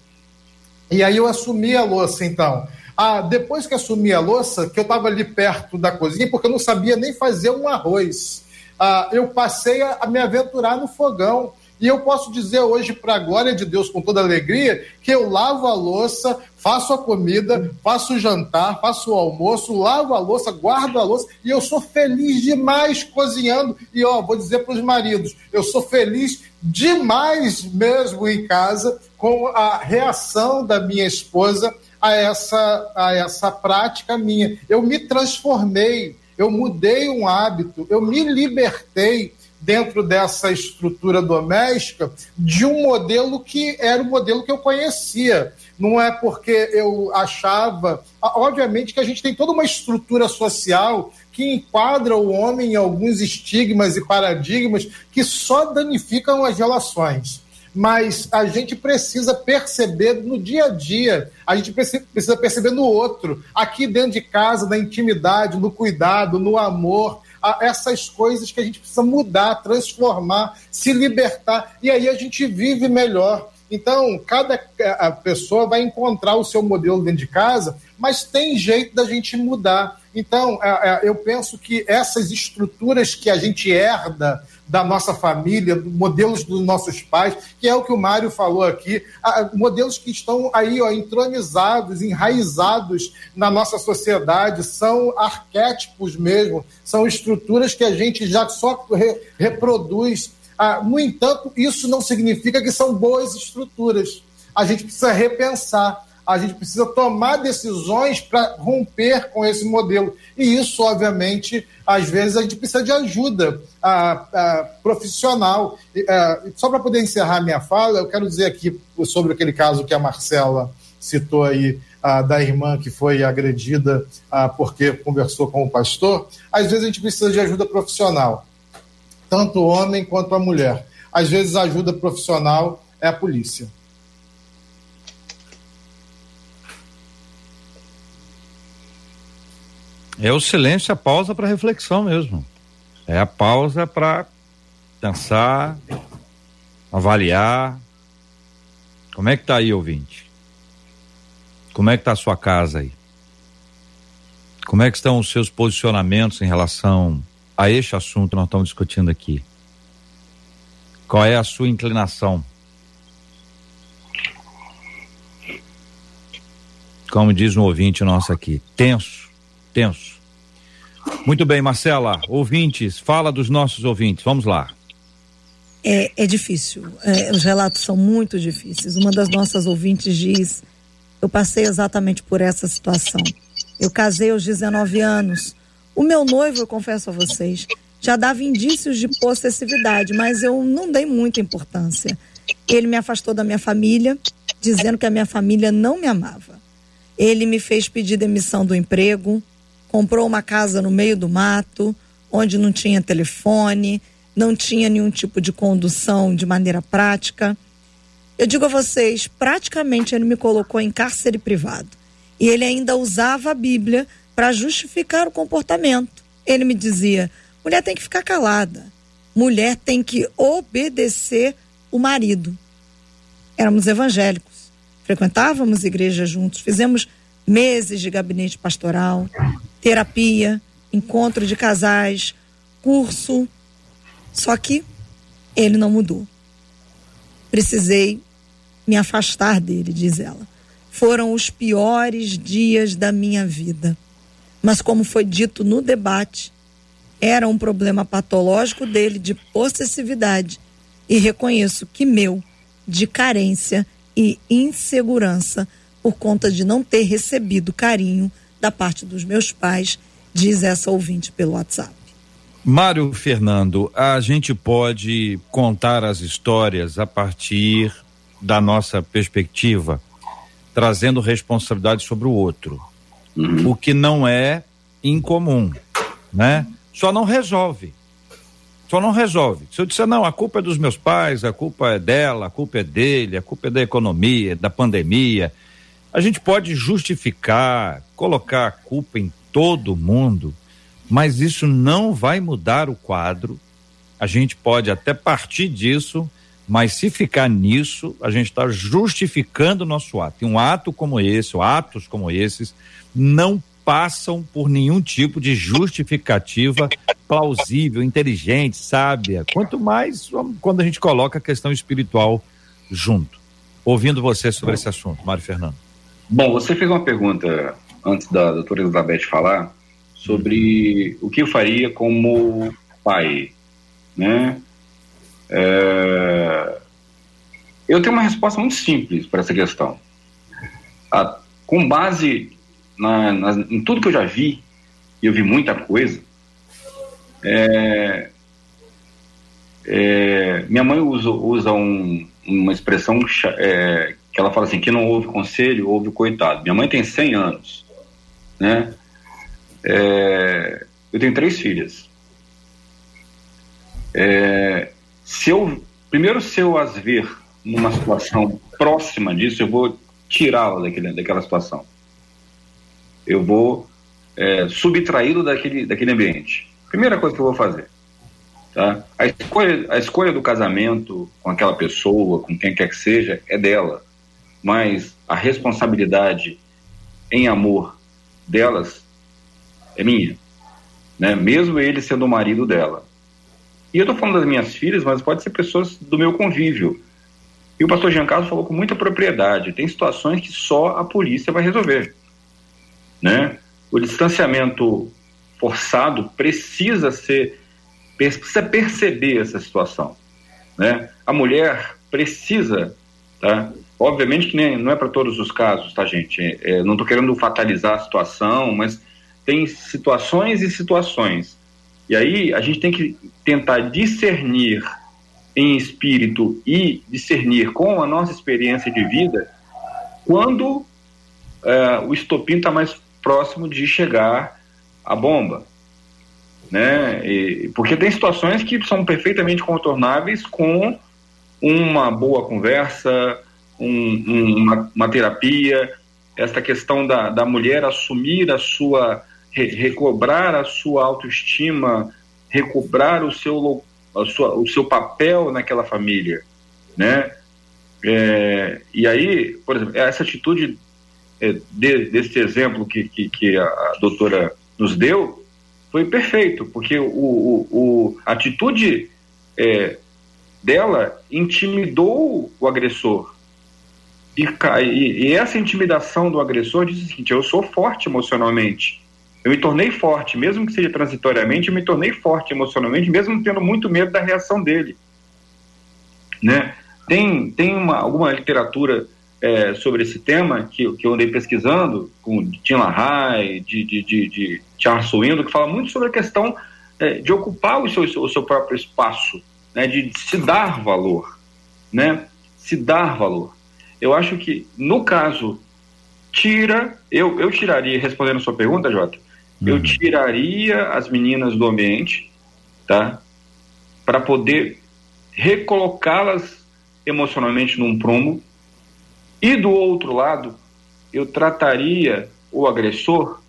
E aí eu assumi a louça, então. Ah, depois que assumi a louça, que eu estava ali perto da cozinha, porque eu não sabia nem fazer um arroz, ah, eu passei a, a me aventurar no fogão. E eu posso dizer hoje, para a glória de Deus, com toda alegria, que eu lavo a louça, faço a comida, faço o jantar, faço o almoço, lavo a louça, guardo a louça, e eu sou feliz demais cozinhando. E ó, vou dizer para os maridos, eu sou feliz demais mesmo em casa com a reação da minha esposa a essa, a essa prática minha. Eu me transformei, eu mudei um hábito, eu me libertei dentro dessa estrutura doméstica de um modelo que era o modelo que eu conhecia. Não é porque eu achava. Obviamente que a gente tem toda uma estrutura social que enquadra o homem em alguns estigmas e paradigmas que só danificam as relações mas a gente precisa perceber no dia a dia, a gente precisa perceber no outro, aqui dentro de casa, na intimidade, no cuidado, no amor, essas coisas que a gente precisa mudar, transformar, se libertar, e aí a gente vive melhor. Então, cada pessoa vai encontrar o seu modelo dentro de casa, mas tem jeito da gente mudar. Então, eu penso que essas estruturas que a gente herda da nossa família, modelos dos nossos pais, que é o que o Mário falou aqui, modelos que estão aí ó, entronizados, enraizados na nossa sociedade, são arquétipos mesmo, são estruturas que a gente já só re reproduz. Ah, no entanto, isso não significa que são boas estruturas. A gente precisa repensar a gente precisa tomar decisões para romper com esse modelo. E isso, obviamente, às vezes a gente precisa de ajuda a, a profissional. A, só para poder encerrar minha fala, eu quero dizer aqui sobre aquele caso que a Marcela citou aí, da irmã que foi agredida porque conversou com o pastor. Às vezes a gente precisa de ajuda profissional, tanto o homem quanto a mulher. Às vezes a ajuda profissional é a polícia. É o silêncio, a pausa para reflexão mesmo. É a pausa para pensar, avaliar. Como é que tá aí, ouvinte? Como é que tá a sua casa aí? Como é que estão os seus posicionamentos em relação a este assunto que nós estamos discutindo aqui? Qual é a sua inclinação? Como diz um ouvinte nosso aqui, tenso tenso. Muito bem, Marcela, ouvintes, fala dos nossos ouvintes, vamos lá. É, é difícil, é, os relatos são muito difíceis. Uma das nossas ouvintes diz: Eu passei exatamente por essa situação. Eu casei aos 19 anos. O meu noivo, eu confesso a vocês, já dava indícios de possessividade, mas eu não dei muita importância. Ele me afastou da minha família, dizendo que a minha família não me amava. Ele me fez pedir demissão do emprego, comprou uma casa no meio do mato, onde não tinha telefone, não tinha nenhum tipo de condução de maneira prática. Eu digo a vocês, praticamente ele me colocou em cárcere privado. E ele ainda usava a Bíblia para justificar o comportamento. Ele me dizia: mulher tem que ficar calada, mulher tem que obedecer o marido. Éramos evangélicos, frequentávamos igreja juntos, fizemos meses de gabinete pastoral, terapia, encontro de casais, curso. Só que ele não mudou. Precisei me afastar dele, diz ela. Foram os piores dias da minha vida. Mas, como foi dito no debate, era um problema patológico dele de possessividade. E reconheço que meu, de carência e insegurança, por conta de não ter recebido carinho da parte dos meus pais, diz essa ouvinte pelo WhatsApp. Mário Fernando, a gente pode contar as histórias a partir da nossa perspectiva, trazendo responsabilidade sobre o outro, uhum. o que não é incomum, né? Só não resolve. Só não resolve. Se eu disser, não, a culpa é dos meus pais, a culpa é dela, a culpa é dele, a culpa é da economia, da pandemia, a gente pode justificar, colocar a culpa em todo mundo, mas isso não vai mudar o quadro. A gente pode até partir disso, mas se ficar nisso, a gente está justificando o nosso ato. E um ato como esse, ou atos como esses, não passam por nenhum tipo de justificativa plausível, inteligente, sábia. Quanto mais quando a gente coloca a questão espiritual junto. Ouvindo você sobre esse assunto, Mário Fernando. Bom, você fez uma pergunta antes da doutora Elizabeth falar sobre o que eu faria como pai, né? É... Eu tenho uma resposta muito simples para essa questão. Com base na, na, em tudo que eu já vi, e eu vi muita coisa, é, é, minha mãe usa, usa um, uma expressão é, que ela fala assim, que não houve conselho, houve coitado. Minha mãe tem 100 anos, né? É, eu tenho três filhas. É, se eu, primeiro, se eu as ver numa situação próxima disso, eu vou tirá-la daquele, daquela situação. Eu vou é, subtraí-lo daquele, daquele ambiente. Primeira coisa que eu vou fazer. Tá? A, escolha, a escolha do casamento com aquela pessoa, com quem quer que seja, é dela mas a responsabilidade em amor delas é minha, né? Mesmo ele sendo o marido dela. E eu estou falando das minhas filhas, mas pode ser pessoas do meu convívio. E o pastor Giancarlo falou com muita propriedade. Tem situações que só a polícia vai resolver, né? O distanciamento forçado precisa ser precisa perceber essa situação. né? A mulher precisa, tá? Obviamente que nem, não é para todos os casos, tá, gente? É, não estou querendo fatalizar a situação, mas tem situações e situações. E aí a gente tem que tentar discernir em espírito e discernir com a nossa experiência de vida quando é, o estopim está mais próximo de chegar a bomba. Né? E, porque tem situações que são perfeitamente contornáveis com uma boa conversa, um, um, uma, uma, terapia, essa questão da, da mulher assumir a sua, re, recobrar a sua autoestima, recobrar o seu, sua, o seu papel naquela família, né? É, e aí, por exemplo, essa atitude é, de, desse exemplo que, que, que, a doutora nos deu foi perfeito, porque o, o, o a atitude é, dela intimidou o agressor. E, e, essa intimidação do agressor diz o seguinte: eu sou forte emocionalmente. Eu me tornei forte, mesmo que seja transitoriamente, eu me tornei forte emocionalmente, mesmo tendo muito medo da reação dele. Né? Tem, tem uma, alguma literatura é, sobre esse tema que, que eu andei pesquisando, com Tim LaHaye, de, de, de, de Charles Swindoll, que fala muito sobre a questão é, de ocupar o seu, o seu próprio espaço, né, de se dar valor, né, se dar valor. Eu acho que, no caso, tira, eu, eu tiraria, respondendo a sua pergunta, Jota, uhum. eu tiraria as meninas do ambiente, tá, para poder recolocá-las emocionalmente num prumo, e do outro lado, eu trataria o agressor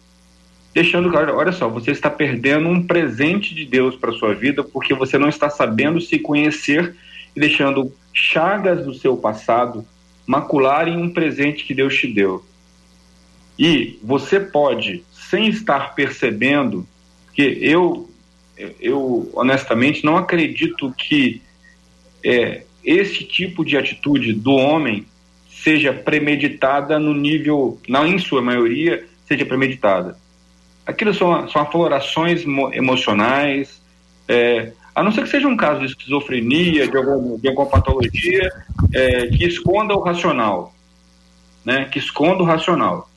deixando claro, olha só, você está perdendo um presente de Deus para sua vida porque você não está sabendo se conhecer e deixando chagas do seu passado macularem um presente que Deus te deu. E você pode, sem estar percebendo, que eu, eu honestamente não acredito que é, esse tipo de atitude do homem seja premeditada no nível, não em sua maioria, seja premeditada. Aquilo são, são aflorações emocionais, é, a não ser que seja um caso de esquizofrenia, de alguma, de alguma patologia é, que esconda o racional, né? Que esconda o racional.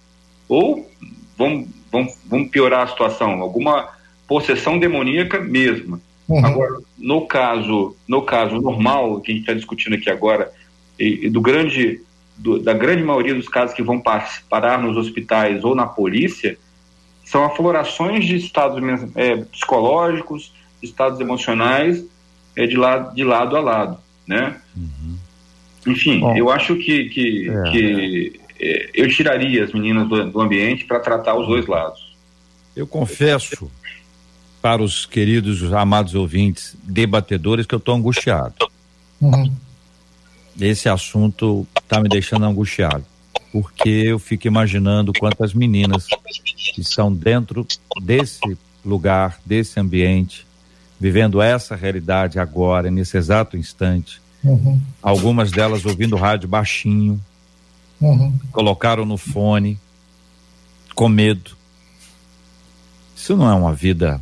Ou, vamos, vamos, vamos piorar a situação, alguma possessão demoníaca mesmo. Uhum. Agora, no caso, no caso normal que a gente está discutindo aqui agora, e, e do grande do, da grande maioria dos casos que vão parar nos hospitais ou na polícia, são aflorações de estados é, psicológicos, estados emocionais é, de, lado, de lado a lado, né? Uhum. Enfim, Bom, eu acho que, que, é, que é, eu tiraria as meninas do, do ambiente para tratar os dois lados. Eu confesso para os queridos, amados ouvintes, debatedores, que eu estou angustiado. Uhum esse assunto está me deixando angustiado, porque eu fico imaginando quantas meninas estão dentro desse lugar, desse ambiente, vivendo essa realidade agora, nesse exato instante. Uhum. Algumas delas ouvindo rádio baixinho, uhum. colocaram no fone, com medo. Isso não é uma vida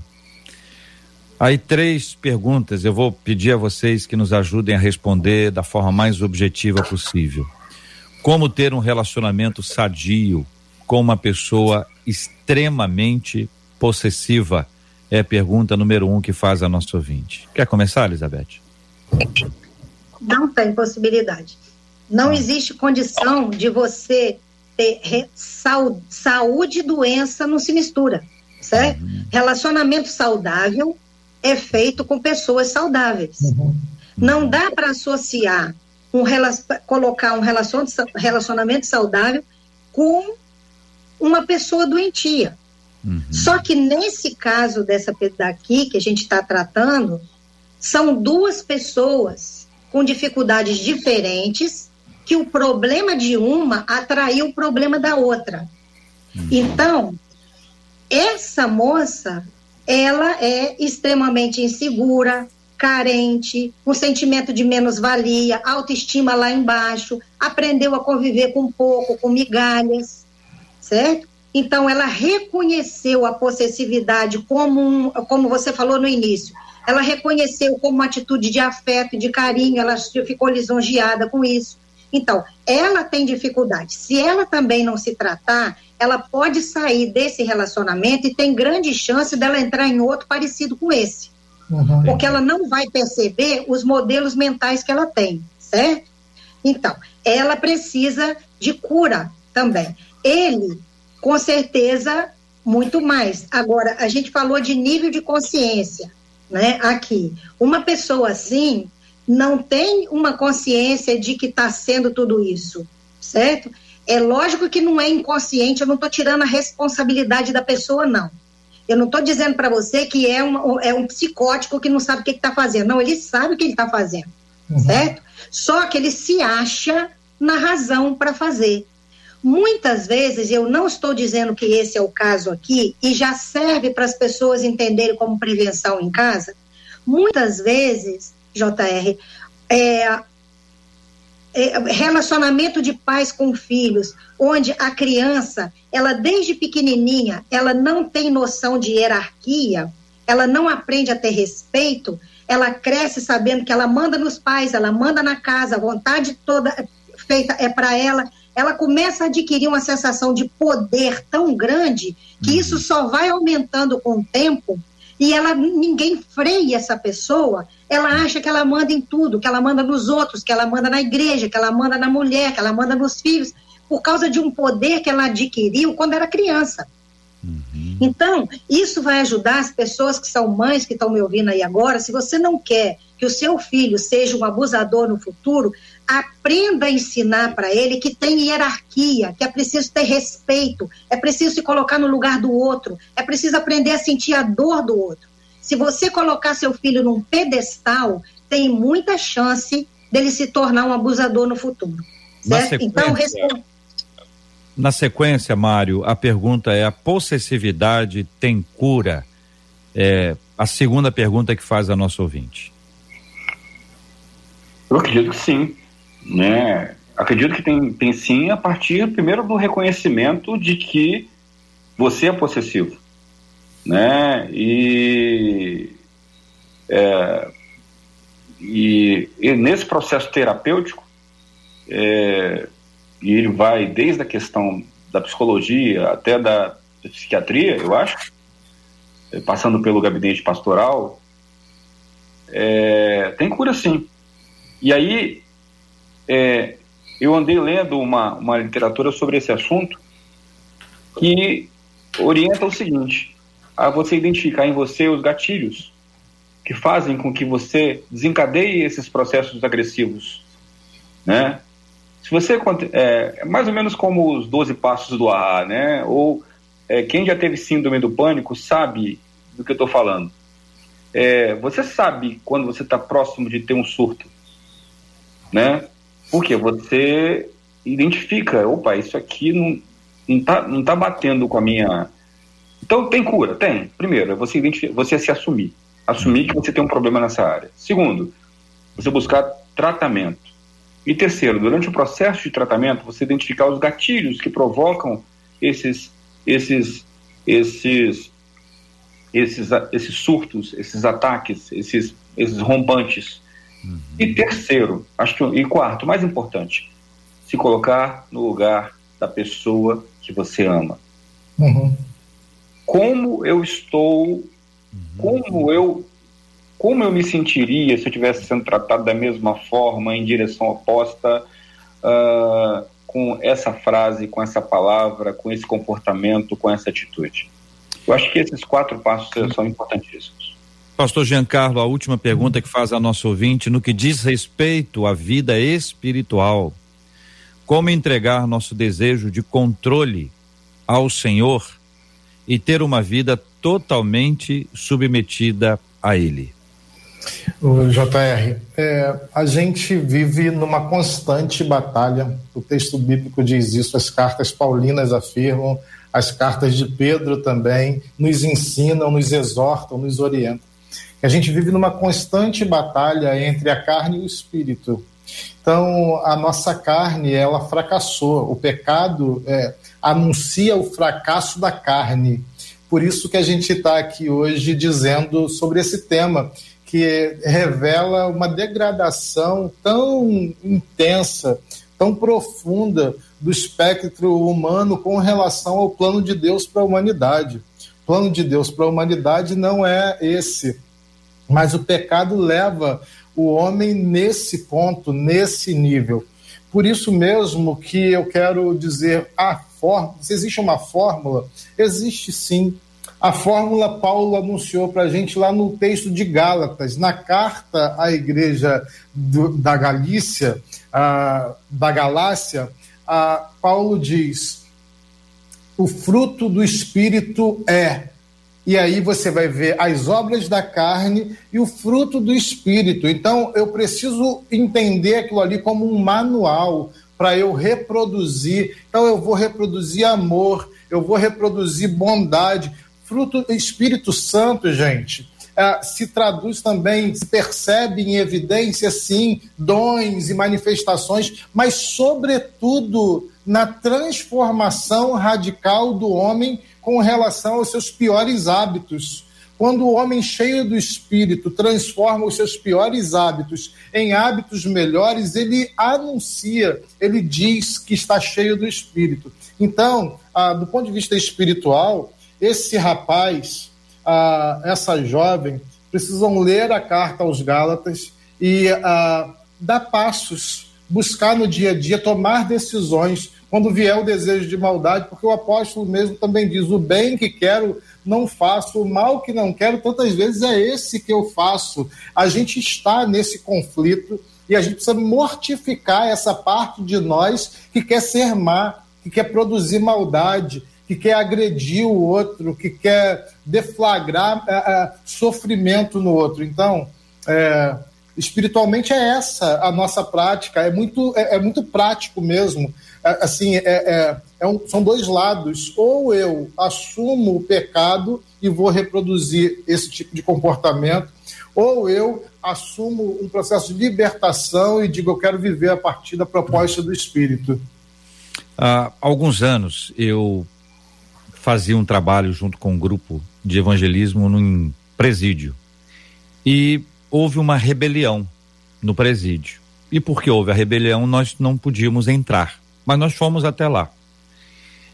Aí três perguntas, eu vou pedir a vocês que nos ajudem a responder da forma mais objetiva possível. Como ter um relacionamento sadio com uma pessoa extremamente possessiva? É a pergunta número um que faz a nossa ouvinte. Quer começar, Elizabeth? Não tem possibilidade. Não ah. existe condição de você ter saúde e doença não se mistura, certo? Uhum. Relacionamento saudável é feito com pessoas saudáveis. Uhum. Não dá para associar, um, colocar um relacionamento saudável com uma pessoa doentia. Uhum. Só que nesse caso dessa daqui que a gente está tratando, são duas pessoas com dificuldades diferentes que o problema de uma atraiu o problema da outra. Uhum. Então, essa moça ela é extremamente insegura, carente, um sentimento de menos-valia, autoestima lá embaixo, aprendeu a conviver com pouco, com migalhas, certo? Então, ela reconheceu a possessividade como, um, como você falou no início, ela reconheceu como uma atitude de afeto e de carinho, ela ficou lisonjeada com isso. Então, ela tem dificuldade. Se ela também não se tratar, ela pode sair desse relacionamento e tem grande chance dela entrar em outro parecido com esse. Uhum. Porque ela não vai perceber os modelos mentais que ela tem, certo? Então, ela precisa de cura também. Ele, com certeza, muito mais. Agora, a gente falou de nível de consciência, né? Aqui. Uma pessoa assim não tem uma consciência de que está sendo tudo isso, certo? É lógico que não é inconsciente, eu não estou tirando a responsabilidade da pessoa, não. Eu não estou dizendo para você que é um, é um psicótico que não sabe o que está fazendo. Não, ele sabe o que ele está fazendo, uhum. certo? Só que ele se acha na razão para fazer. Muitas vezes, eu não estou dizendo que esse é o caso aqui, e já serve para as pessoas entenderem como prevenção em casa. Muitas vezes, JR, é, é, relacionamento de pais com filhos, onde a criança, ela desde pequenininha, ela não tem noção de hierarquia, ela não aprende a ter respeito, ela cresce sabendo que ela manda nos pais, ela manda na casa, a vontade toda feita é para ela, ela começa a adquirir uma sensação de poder tão grande que uhum. isso só vai aumentando com o tempo e ela ninguém freia essa pessoa, ela acha que ela manda em tudo, que ela manda nos outros, que ela manda na igreja, que ela manda na mulher, que ela manda nos filhos, por causa de um poder que ela adquiriu quando era criança. Uhum. Então, isso vai ajudar as pessoas que são mães que estão me ouvindo aí agora. Se você não quer que o seu filho seja um abusador no futuro, aprenda a ensinar para ele que tem hierarquia, que é preciso ter respeito, é preciso se colocar no lugar do outro, é preciso aprender a sentir a dor do outro. Se você colocar seu filho num pedestal, tem muita chance dele se tornar um abusador no futuro. Certo? Então, responde. Na sequência, Mário, a pergunta é: a possessividade tem cura? É a segunda pergunta que faz a nossa ouvinte. Eu acredito que sim né? Acredito que tem, tem sim a partir primeiro do reconhecimento de que você é possessivo, né? E, é, e, e, nesse processo terapêutico, é, e ele vai desde a questão da psicologia até da, psiquiatria, eu acho, é, passando pelo gabinete pastoral, é, tem cura sim. E aí é, eu andei lendo uma, uma literatura sobre esse assunto que orienta o seguinte: a você identificar em você os gatilhos que fazem com que você desencadeie esses processos agressivos, né? Se você é, é mais ou menos como os 12 passos do AA, né? Ou é, quem já teve síndrome do pânico sabe do que eu estou falando. É, você sabe quando você está próximo de ter um surto, né? Porque você identifica, opa, isso aqui não, não, tá, não tá batendo com a minha. Então tem cura? Tem. Primeiro, é você, identificar, você se assumir. Assumir que você tem um problema nessa área. Segundo, você buscar tratamento. E terceiro, durante o processo de tratamento, você identificar os gatilhos que provocam esses, esses, esses, esses, esses surtos, esses ataques, esses, esses rompantes Uhum. E terceiro, acho que, e quarto, mais importante, se colocar no lugar da pessoa que você ama. Uhum. Como eu estou, como eu como eu me sentiria se eu estivesse sendo tratado da mesma forma, em direção oposta, uh, com essa frase, com essa palavra, com esse comportamento, com essa atitude? Eu acho que esses quatro passos são importantíssimos. Pastor Giancarlo, a última pergunta que faz a nosso ouvinte no que diz respeito à vida espiritual. Como entregar nosso desejo de controle ao Senhor e ter uma vida totalmente submetida a Ele? O JR, é, a gente vive numa constante batalha. O texto bíblico diz isso, as cartas paulinas afirmam, as cartas de Pedro também nos ensinam, nos exortam, nos orientam a gente vive numa constante batalha entre a carne e o espírito. Então, a nossa carne, ela fracassou. O pecado é, anuncia o fracasso da carne. Por isso que a gente está aqui hoje dizendo sobre esse tema, que revela uma degradação tão intensa, tão profunda do espectro humano com relação ao plano de Deus para a humanidade. O plano de Deus para a humanidade não é esse, mas o pecado leva o homem nesse ponto, nesse nível. Por isso mesmo que eu quero dizer a fórmula, se existe uma fórmula, existe sim. A fórmula Paulo anunciou para a gente lá no texto de Gálatas, na carta à igreja do, da Galícia, da Galácia, Paulo diz: o fruto do Espírito é e aí você vai ver as obras da carne e o fruto do espírito. Então eu preciso entender aquilo ali como um manual para eu reproduzir. Então eu vou reproduzir amor, eu vou reproduzir bondade. Fruto do Espírito Santo, gente, é, se traduz também, se percebe em evidência, sim, dons e manifestações, mas, sobretudo, na transformação radical do homem com relação aos seus piores hábitos. Quando o homem cheio do espírito transforma os seus piores hábitos em hábitos melhores, ele anuncia, ele diz que está cheio do espírito. Então, ah, do ponto de vista espiritual, esse rapaz, ah, essa jovem, precisam ler a carta aos Gálatas e ah, dar passos, buscar no dia a dia, tomar decisões quando vier o desejo de maldade, porque o apóstolo mesmo também diz: o bem que quero não faço, o mal que não quero, tantas vezes é esse que eu faço. A gente está nesse conflito e a gente precisa mortificar essa parte de nós que quer ser má, que quer produzir maldade, que quer agredir o outro, que quer deflagrar é, é, sofrimento no outro. Então, é, espiritualmente é essa a nossa prática, é muito, é, é muito prático mesmo. É, assim, é, é, é um, são dois lados. Ou eu assumo o pecado e vou reproduzir esse tipo de comportamento, ou eu assumo um processo de libertação e digo eu quero viver a partir da proposta do Espírito. Há alguns anos eu fazia um trabalho junto com um grupo de evangelismo num presídio e houve uma rebelião no presídio. E porque houve a rebelião, nós não podíamos entrar mas nós fomos até lá.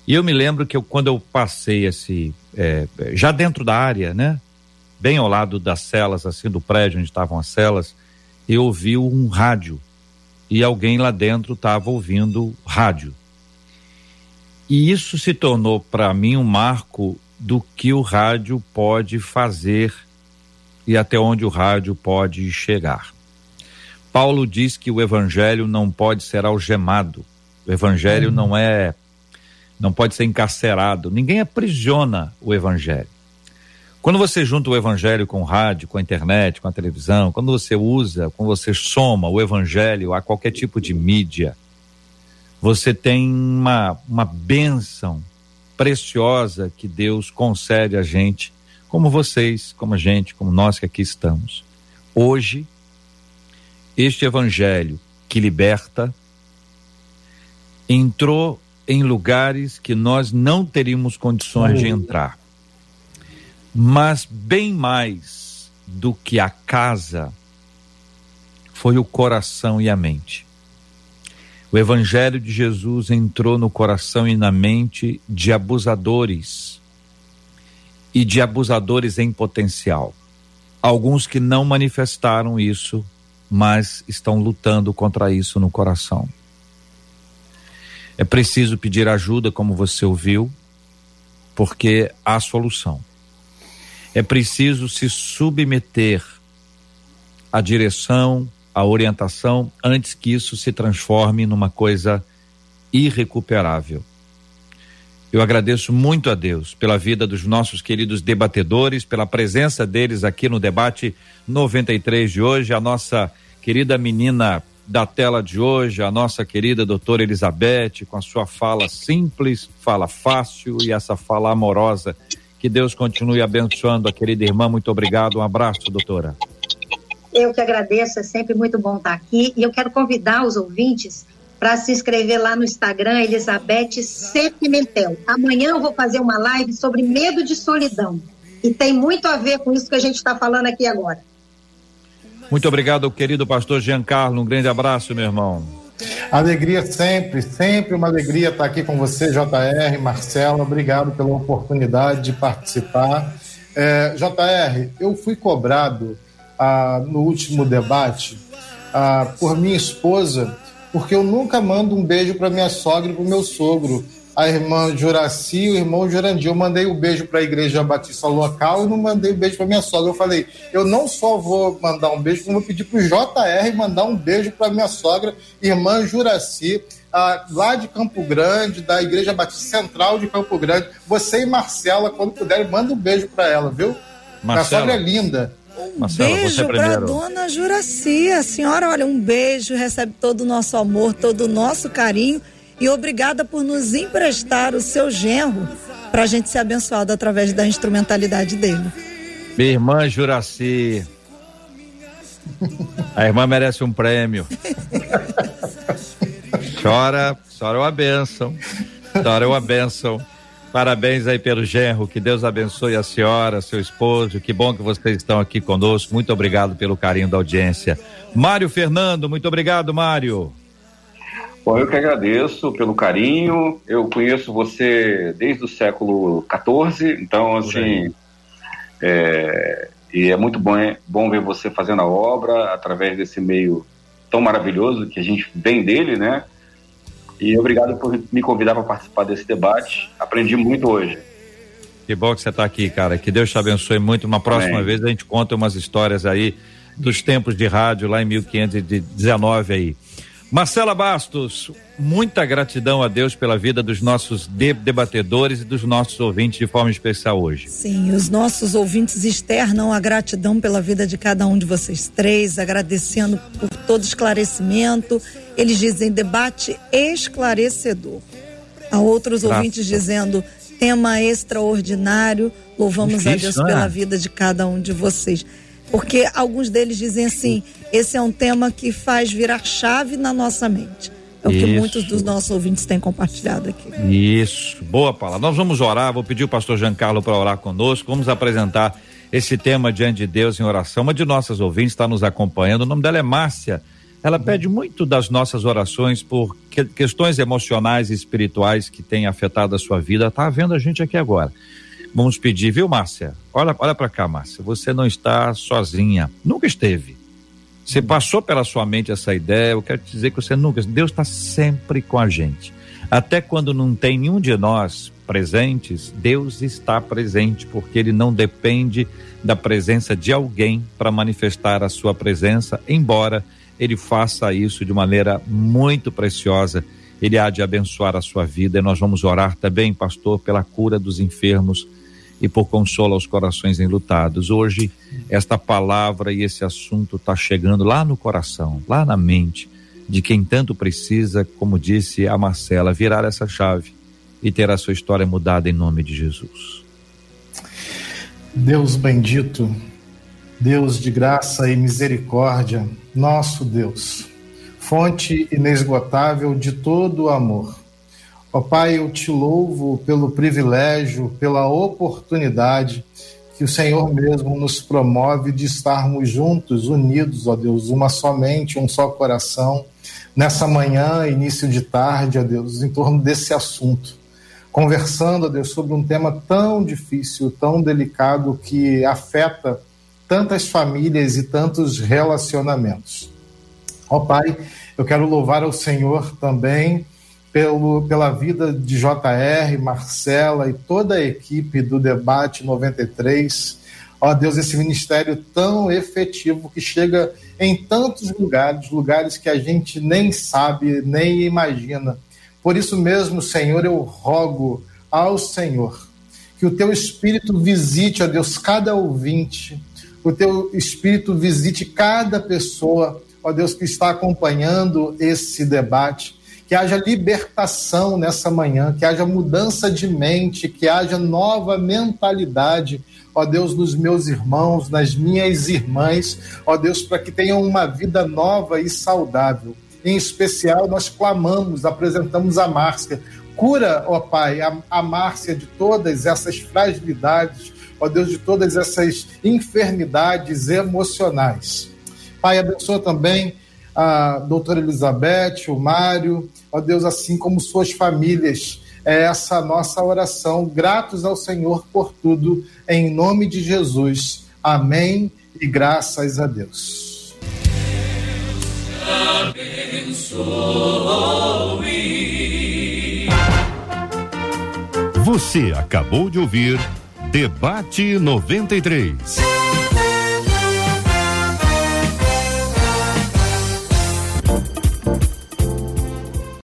E eu me lembro que eu, quando eu passei esse, é, já dentro da área, né, bem ao lado das celas, assim, do prédio onde estavam as celas, eu ouvi um rádio e alguém lá dentro estava ouvindo rádio. E isso se tornou para mim um marco do que o rádio pode fazer e até onde o rádio pode chegar. Paulo diz que o evangelho não pode ser algemado o evangelho uhum. não é não pode ser encarcerado. Ninguém aprisiona o evangelho. Quando você junta o evangelho com o rádio, com a internet, com a televisão, quando você usa, quando você soma o evangelho a qualquer tipo de mídia, você tem uma, uma bênção preciosa que Deus concede a gente, como vocês, como a gente, como nós que aqui estamos. Hoje, este evangelho que liberta, entrou em lugares que nós não teríamos condições de entrar. Mas bem mais do que a casa foi o coração e a mente. O evangelho de Jesus entrou no coração e na mente de abusadores e de abusadores em potencial. Alguns que não manifestaram isso, mas estão lutando contra isso no coração. É preciso pedir ajuda, como você ouviu, porque há solução. É preciso se submeter à direção, à orientação, antes que isso se transforme numa coisa irrecuperável. Eu agradeço muito a Deus pela vida dos nossos queridos debatedores, pela presença deles aqui no debate 93 de hoje, a nossa querida menina da tela de hoje, a nossa querida doutora Elizabeth, com a sua fala simples, fala fácil e essa fala amorosa. Que Deus continue abençoando a querida irmã. Muito obrigado. Um abraço, doutora. Eu que agradeço, é sempre muito bom estar aqui. E eu quero convidar os ouvintes para se inscrever lá no Instagram, Elizabeth C. Pimentel. Amanhã eu vou fazer uma live sobre medo de solidão. E tem muito a ver com isso que a gente está falando aqui agora. Muito obrigado, querido pastor Giancarlo. Um grande abraço, meu irmão. Alegria sempre, sempre uma alegria estar aqui com você, JR, Marcelo. Obrigado pela oportunidade de participar. É, JR, eu fui cobrado ah, no último debate ah, por minha esposa porque eu nunca mando um beijo para minha sogra e para o meu sogro, a irmã Juraci e o irmão Jurandir. Eu mandei o um beijo para a igreja batista local e não mandei um beijo para minha sogra. Eu falei, eu não só vou mandar um beijo, como vou pedir para o JR mandar um beijo para minha sogra, irmã Juraci, lá de Campo Grande, da Igreja Batista Central de Campo Grande. Você e Marcela, quando puderem, manda um beijo para ela, viu? Marcela. A sogra é linda. Um Marcelo, beijo para dona Juraci. A senhora, olha, um beijo, recebe todo o nosso amor, todo o nosso carinho e obrigada por nos emprestar o seu genro para a gente ser abençoado através da instrumentalidade dele. Minha irmã Juraci. A irmã merece um prêmio. chora, chora uma bênção. Chora uma bênção. Parabéns aí pelo genro, que Deus abençoe a senhora, seu esposo, que bom que vocês estão aqui conosco, muito obrigado pelo carinho da audiência. Mário Fernando, muito obrigado, Mário. Bom, eu que agradeço pelo carinho, eu conheço você desde o século XIV, então assim, é, e é muito bom, é bom ver você fazendo a obra através desse meio tão maravilhoso que a gente vem dele, né? E obrigado por me convidar para participar desse debate. Aprendi muito hoje. Que bom que você está aqui, cara. Que Deus te abençoe muito. Uma próxima Amém. vez a gente conta umas histórias aí dos tempos de rádio lá em 1519 aí. Marcela Bastos, muita gratidão a Deus pela vida dos nossos debatedores e dos nossos ouvintes de forma especial hoje. Sim, os nossos ouvintes externam a gratidão pela vida de cada um de vocês três, agradecendo por todo esclarecimento. Eles dizem debate esclarecedor. Há outros Graças. ouvintes dizendo tema extraordinário. Louvamos Difícil, a Deus pela é? vida de cada um de vocês. Porque alguns deles dizem assim: esse é um tema que faz virar chave na nossa mente. É o Isso. que muitos dos nossos ouvintes têm compartilhado aqui. Isso, boa palavra. Nós vamos orar, vou pedir o pastor Giancarlo para orar conosco, vamos apresentar esse tema diante de Deus em oração. Uma de nossas ouvintes está nos acompanhando, o nome dela é Márcia. Ela pede muito das nossas orações por que, questões emocionais e espirituais que têm afetado a sua vida. Está vendo a gente aqui agora. Vamos pedir, viu, Márcia? Olha, olha para cá, Márcia. Você não está sozinha. Nunca esteve. Você passou pela sua mente essa ideia. Eu quero te dizer que você nunca. Deus está sempre com a gente. Até quando não tem nenhum de nós presentes, Deus está presente, porque Ele não depende da presença de alguém para manifestar a sua presença, embora Ele faça isso de maneira muito preciosa. Ele há de abençoar a sua vida. E nós vamos orar também, pastor, pela cura dos enfermos e por consolo aos corações enlutados. Hoje, esta palavra e esse assunto está chegando lá no coração, lá na mente de quem tanto precisa, como disse a Marcela, virar essa chave e ter a sua história mudada em nome de Jesus. Deus bendito, Deus de graça e misericórdia, nosso Deus, fonte inesgotável de todo o amor Ó Pai, eu te louvo pelo privilégio, pela oportunidade que o Senhor mesmo nos promove de estarmos juntos, unidos, ó Deus, uma só mente, um só coração, nessa manhã, início de tarde, ó Deus, em torno desse assunto. Conversando, ó Deus, sobre um tema tão difícil, tão delicado que afeta tantas famílias e tantos relacionamentos. Ó Pai, eu quero louvar ao Senhor também pelo, pela vida de JR, Marcela e toda a equipe do Debate 93. Ó Deus, esse ministério tão efetivo que chega em tantos lugares, lugares que a gente nem sabe, nem imagina. Por isso mesmo, Senhor, eu rogo ao Senhor que o teu Espírito visite, ó Deus, cada ouvinte, o teu Espírito visite cada pessoa, ó Deus, que está acompanhando esse debate que haja libertação nessa manhã, que haja mudança de mente, que haja nova mentalidade, ó Deus, nos meus irmãos, nas minhas irmãs, ó Deus, para que tenham uma vida nova e saudável. em especial, nós clamamos, apresentamos a Márcia. Cura, ó Pai, a, a Márcia de todas essas fragilidades, ó Deus, de todas essas enfermidades emocionais. Pai, abençoa também a doutora Elizabeth, o Mário, ó Deus, assim como suas famílias. É essa nossa oração, gratos ao Senhor por tudo, em nome de Jesus. Amém e graças a Deus. Você acabou de ouvir Debate 93.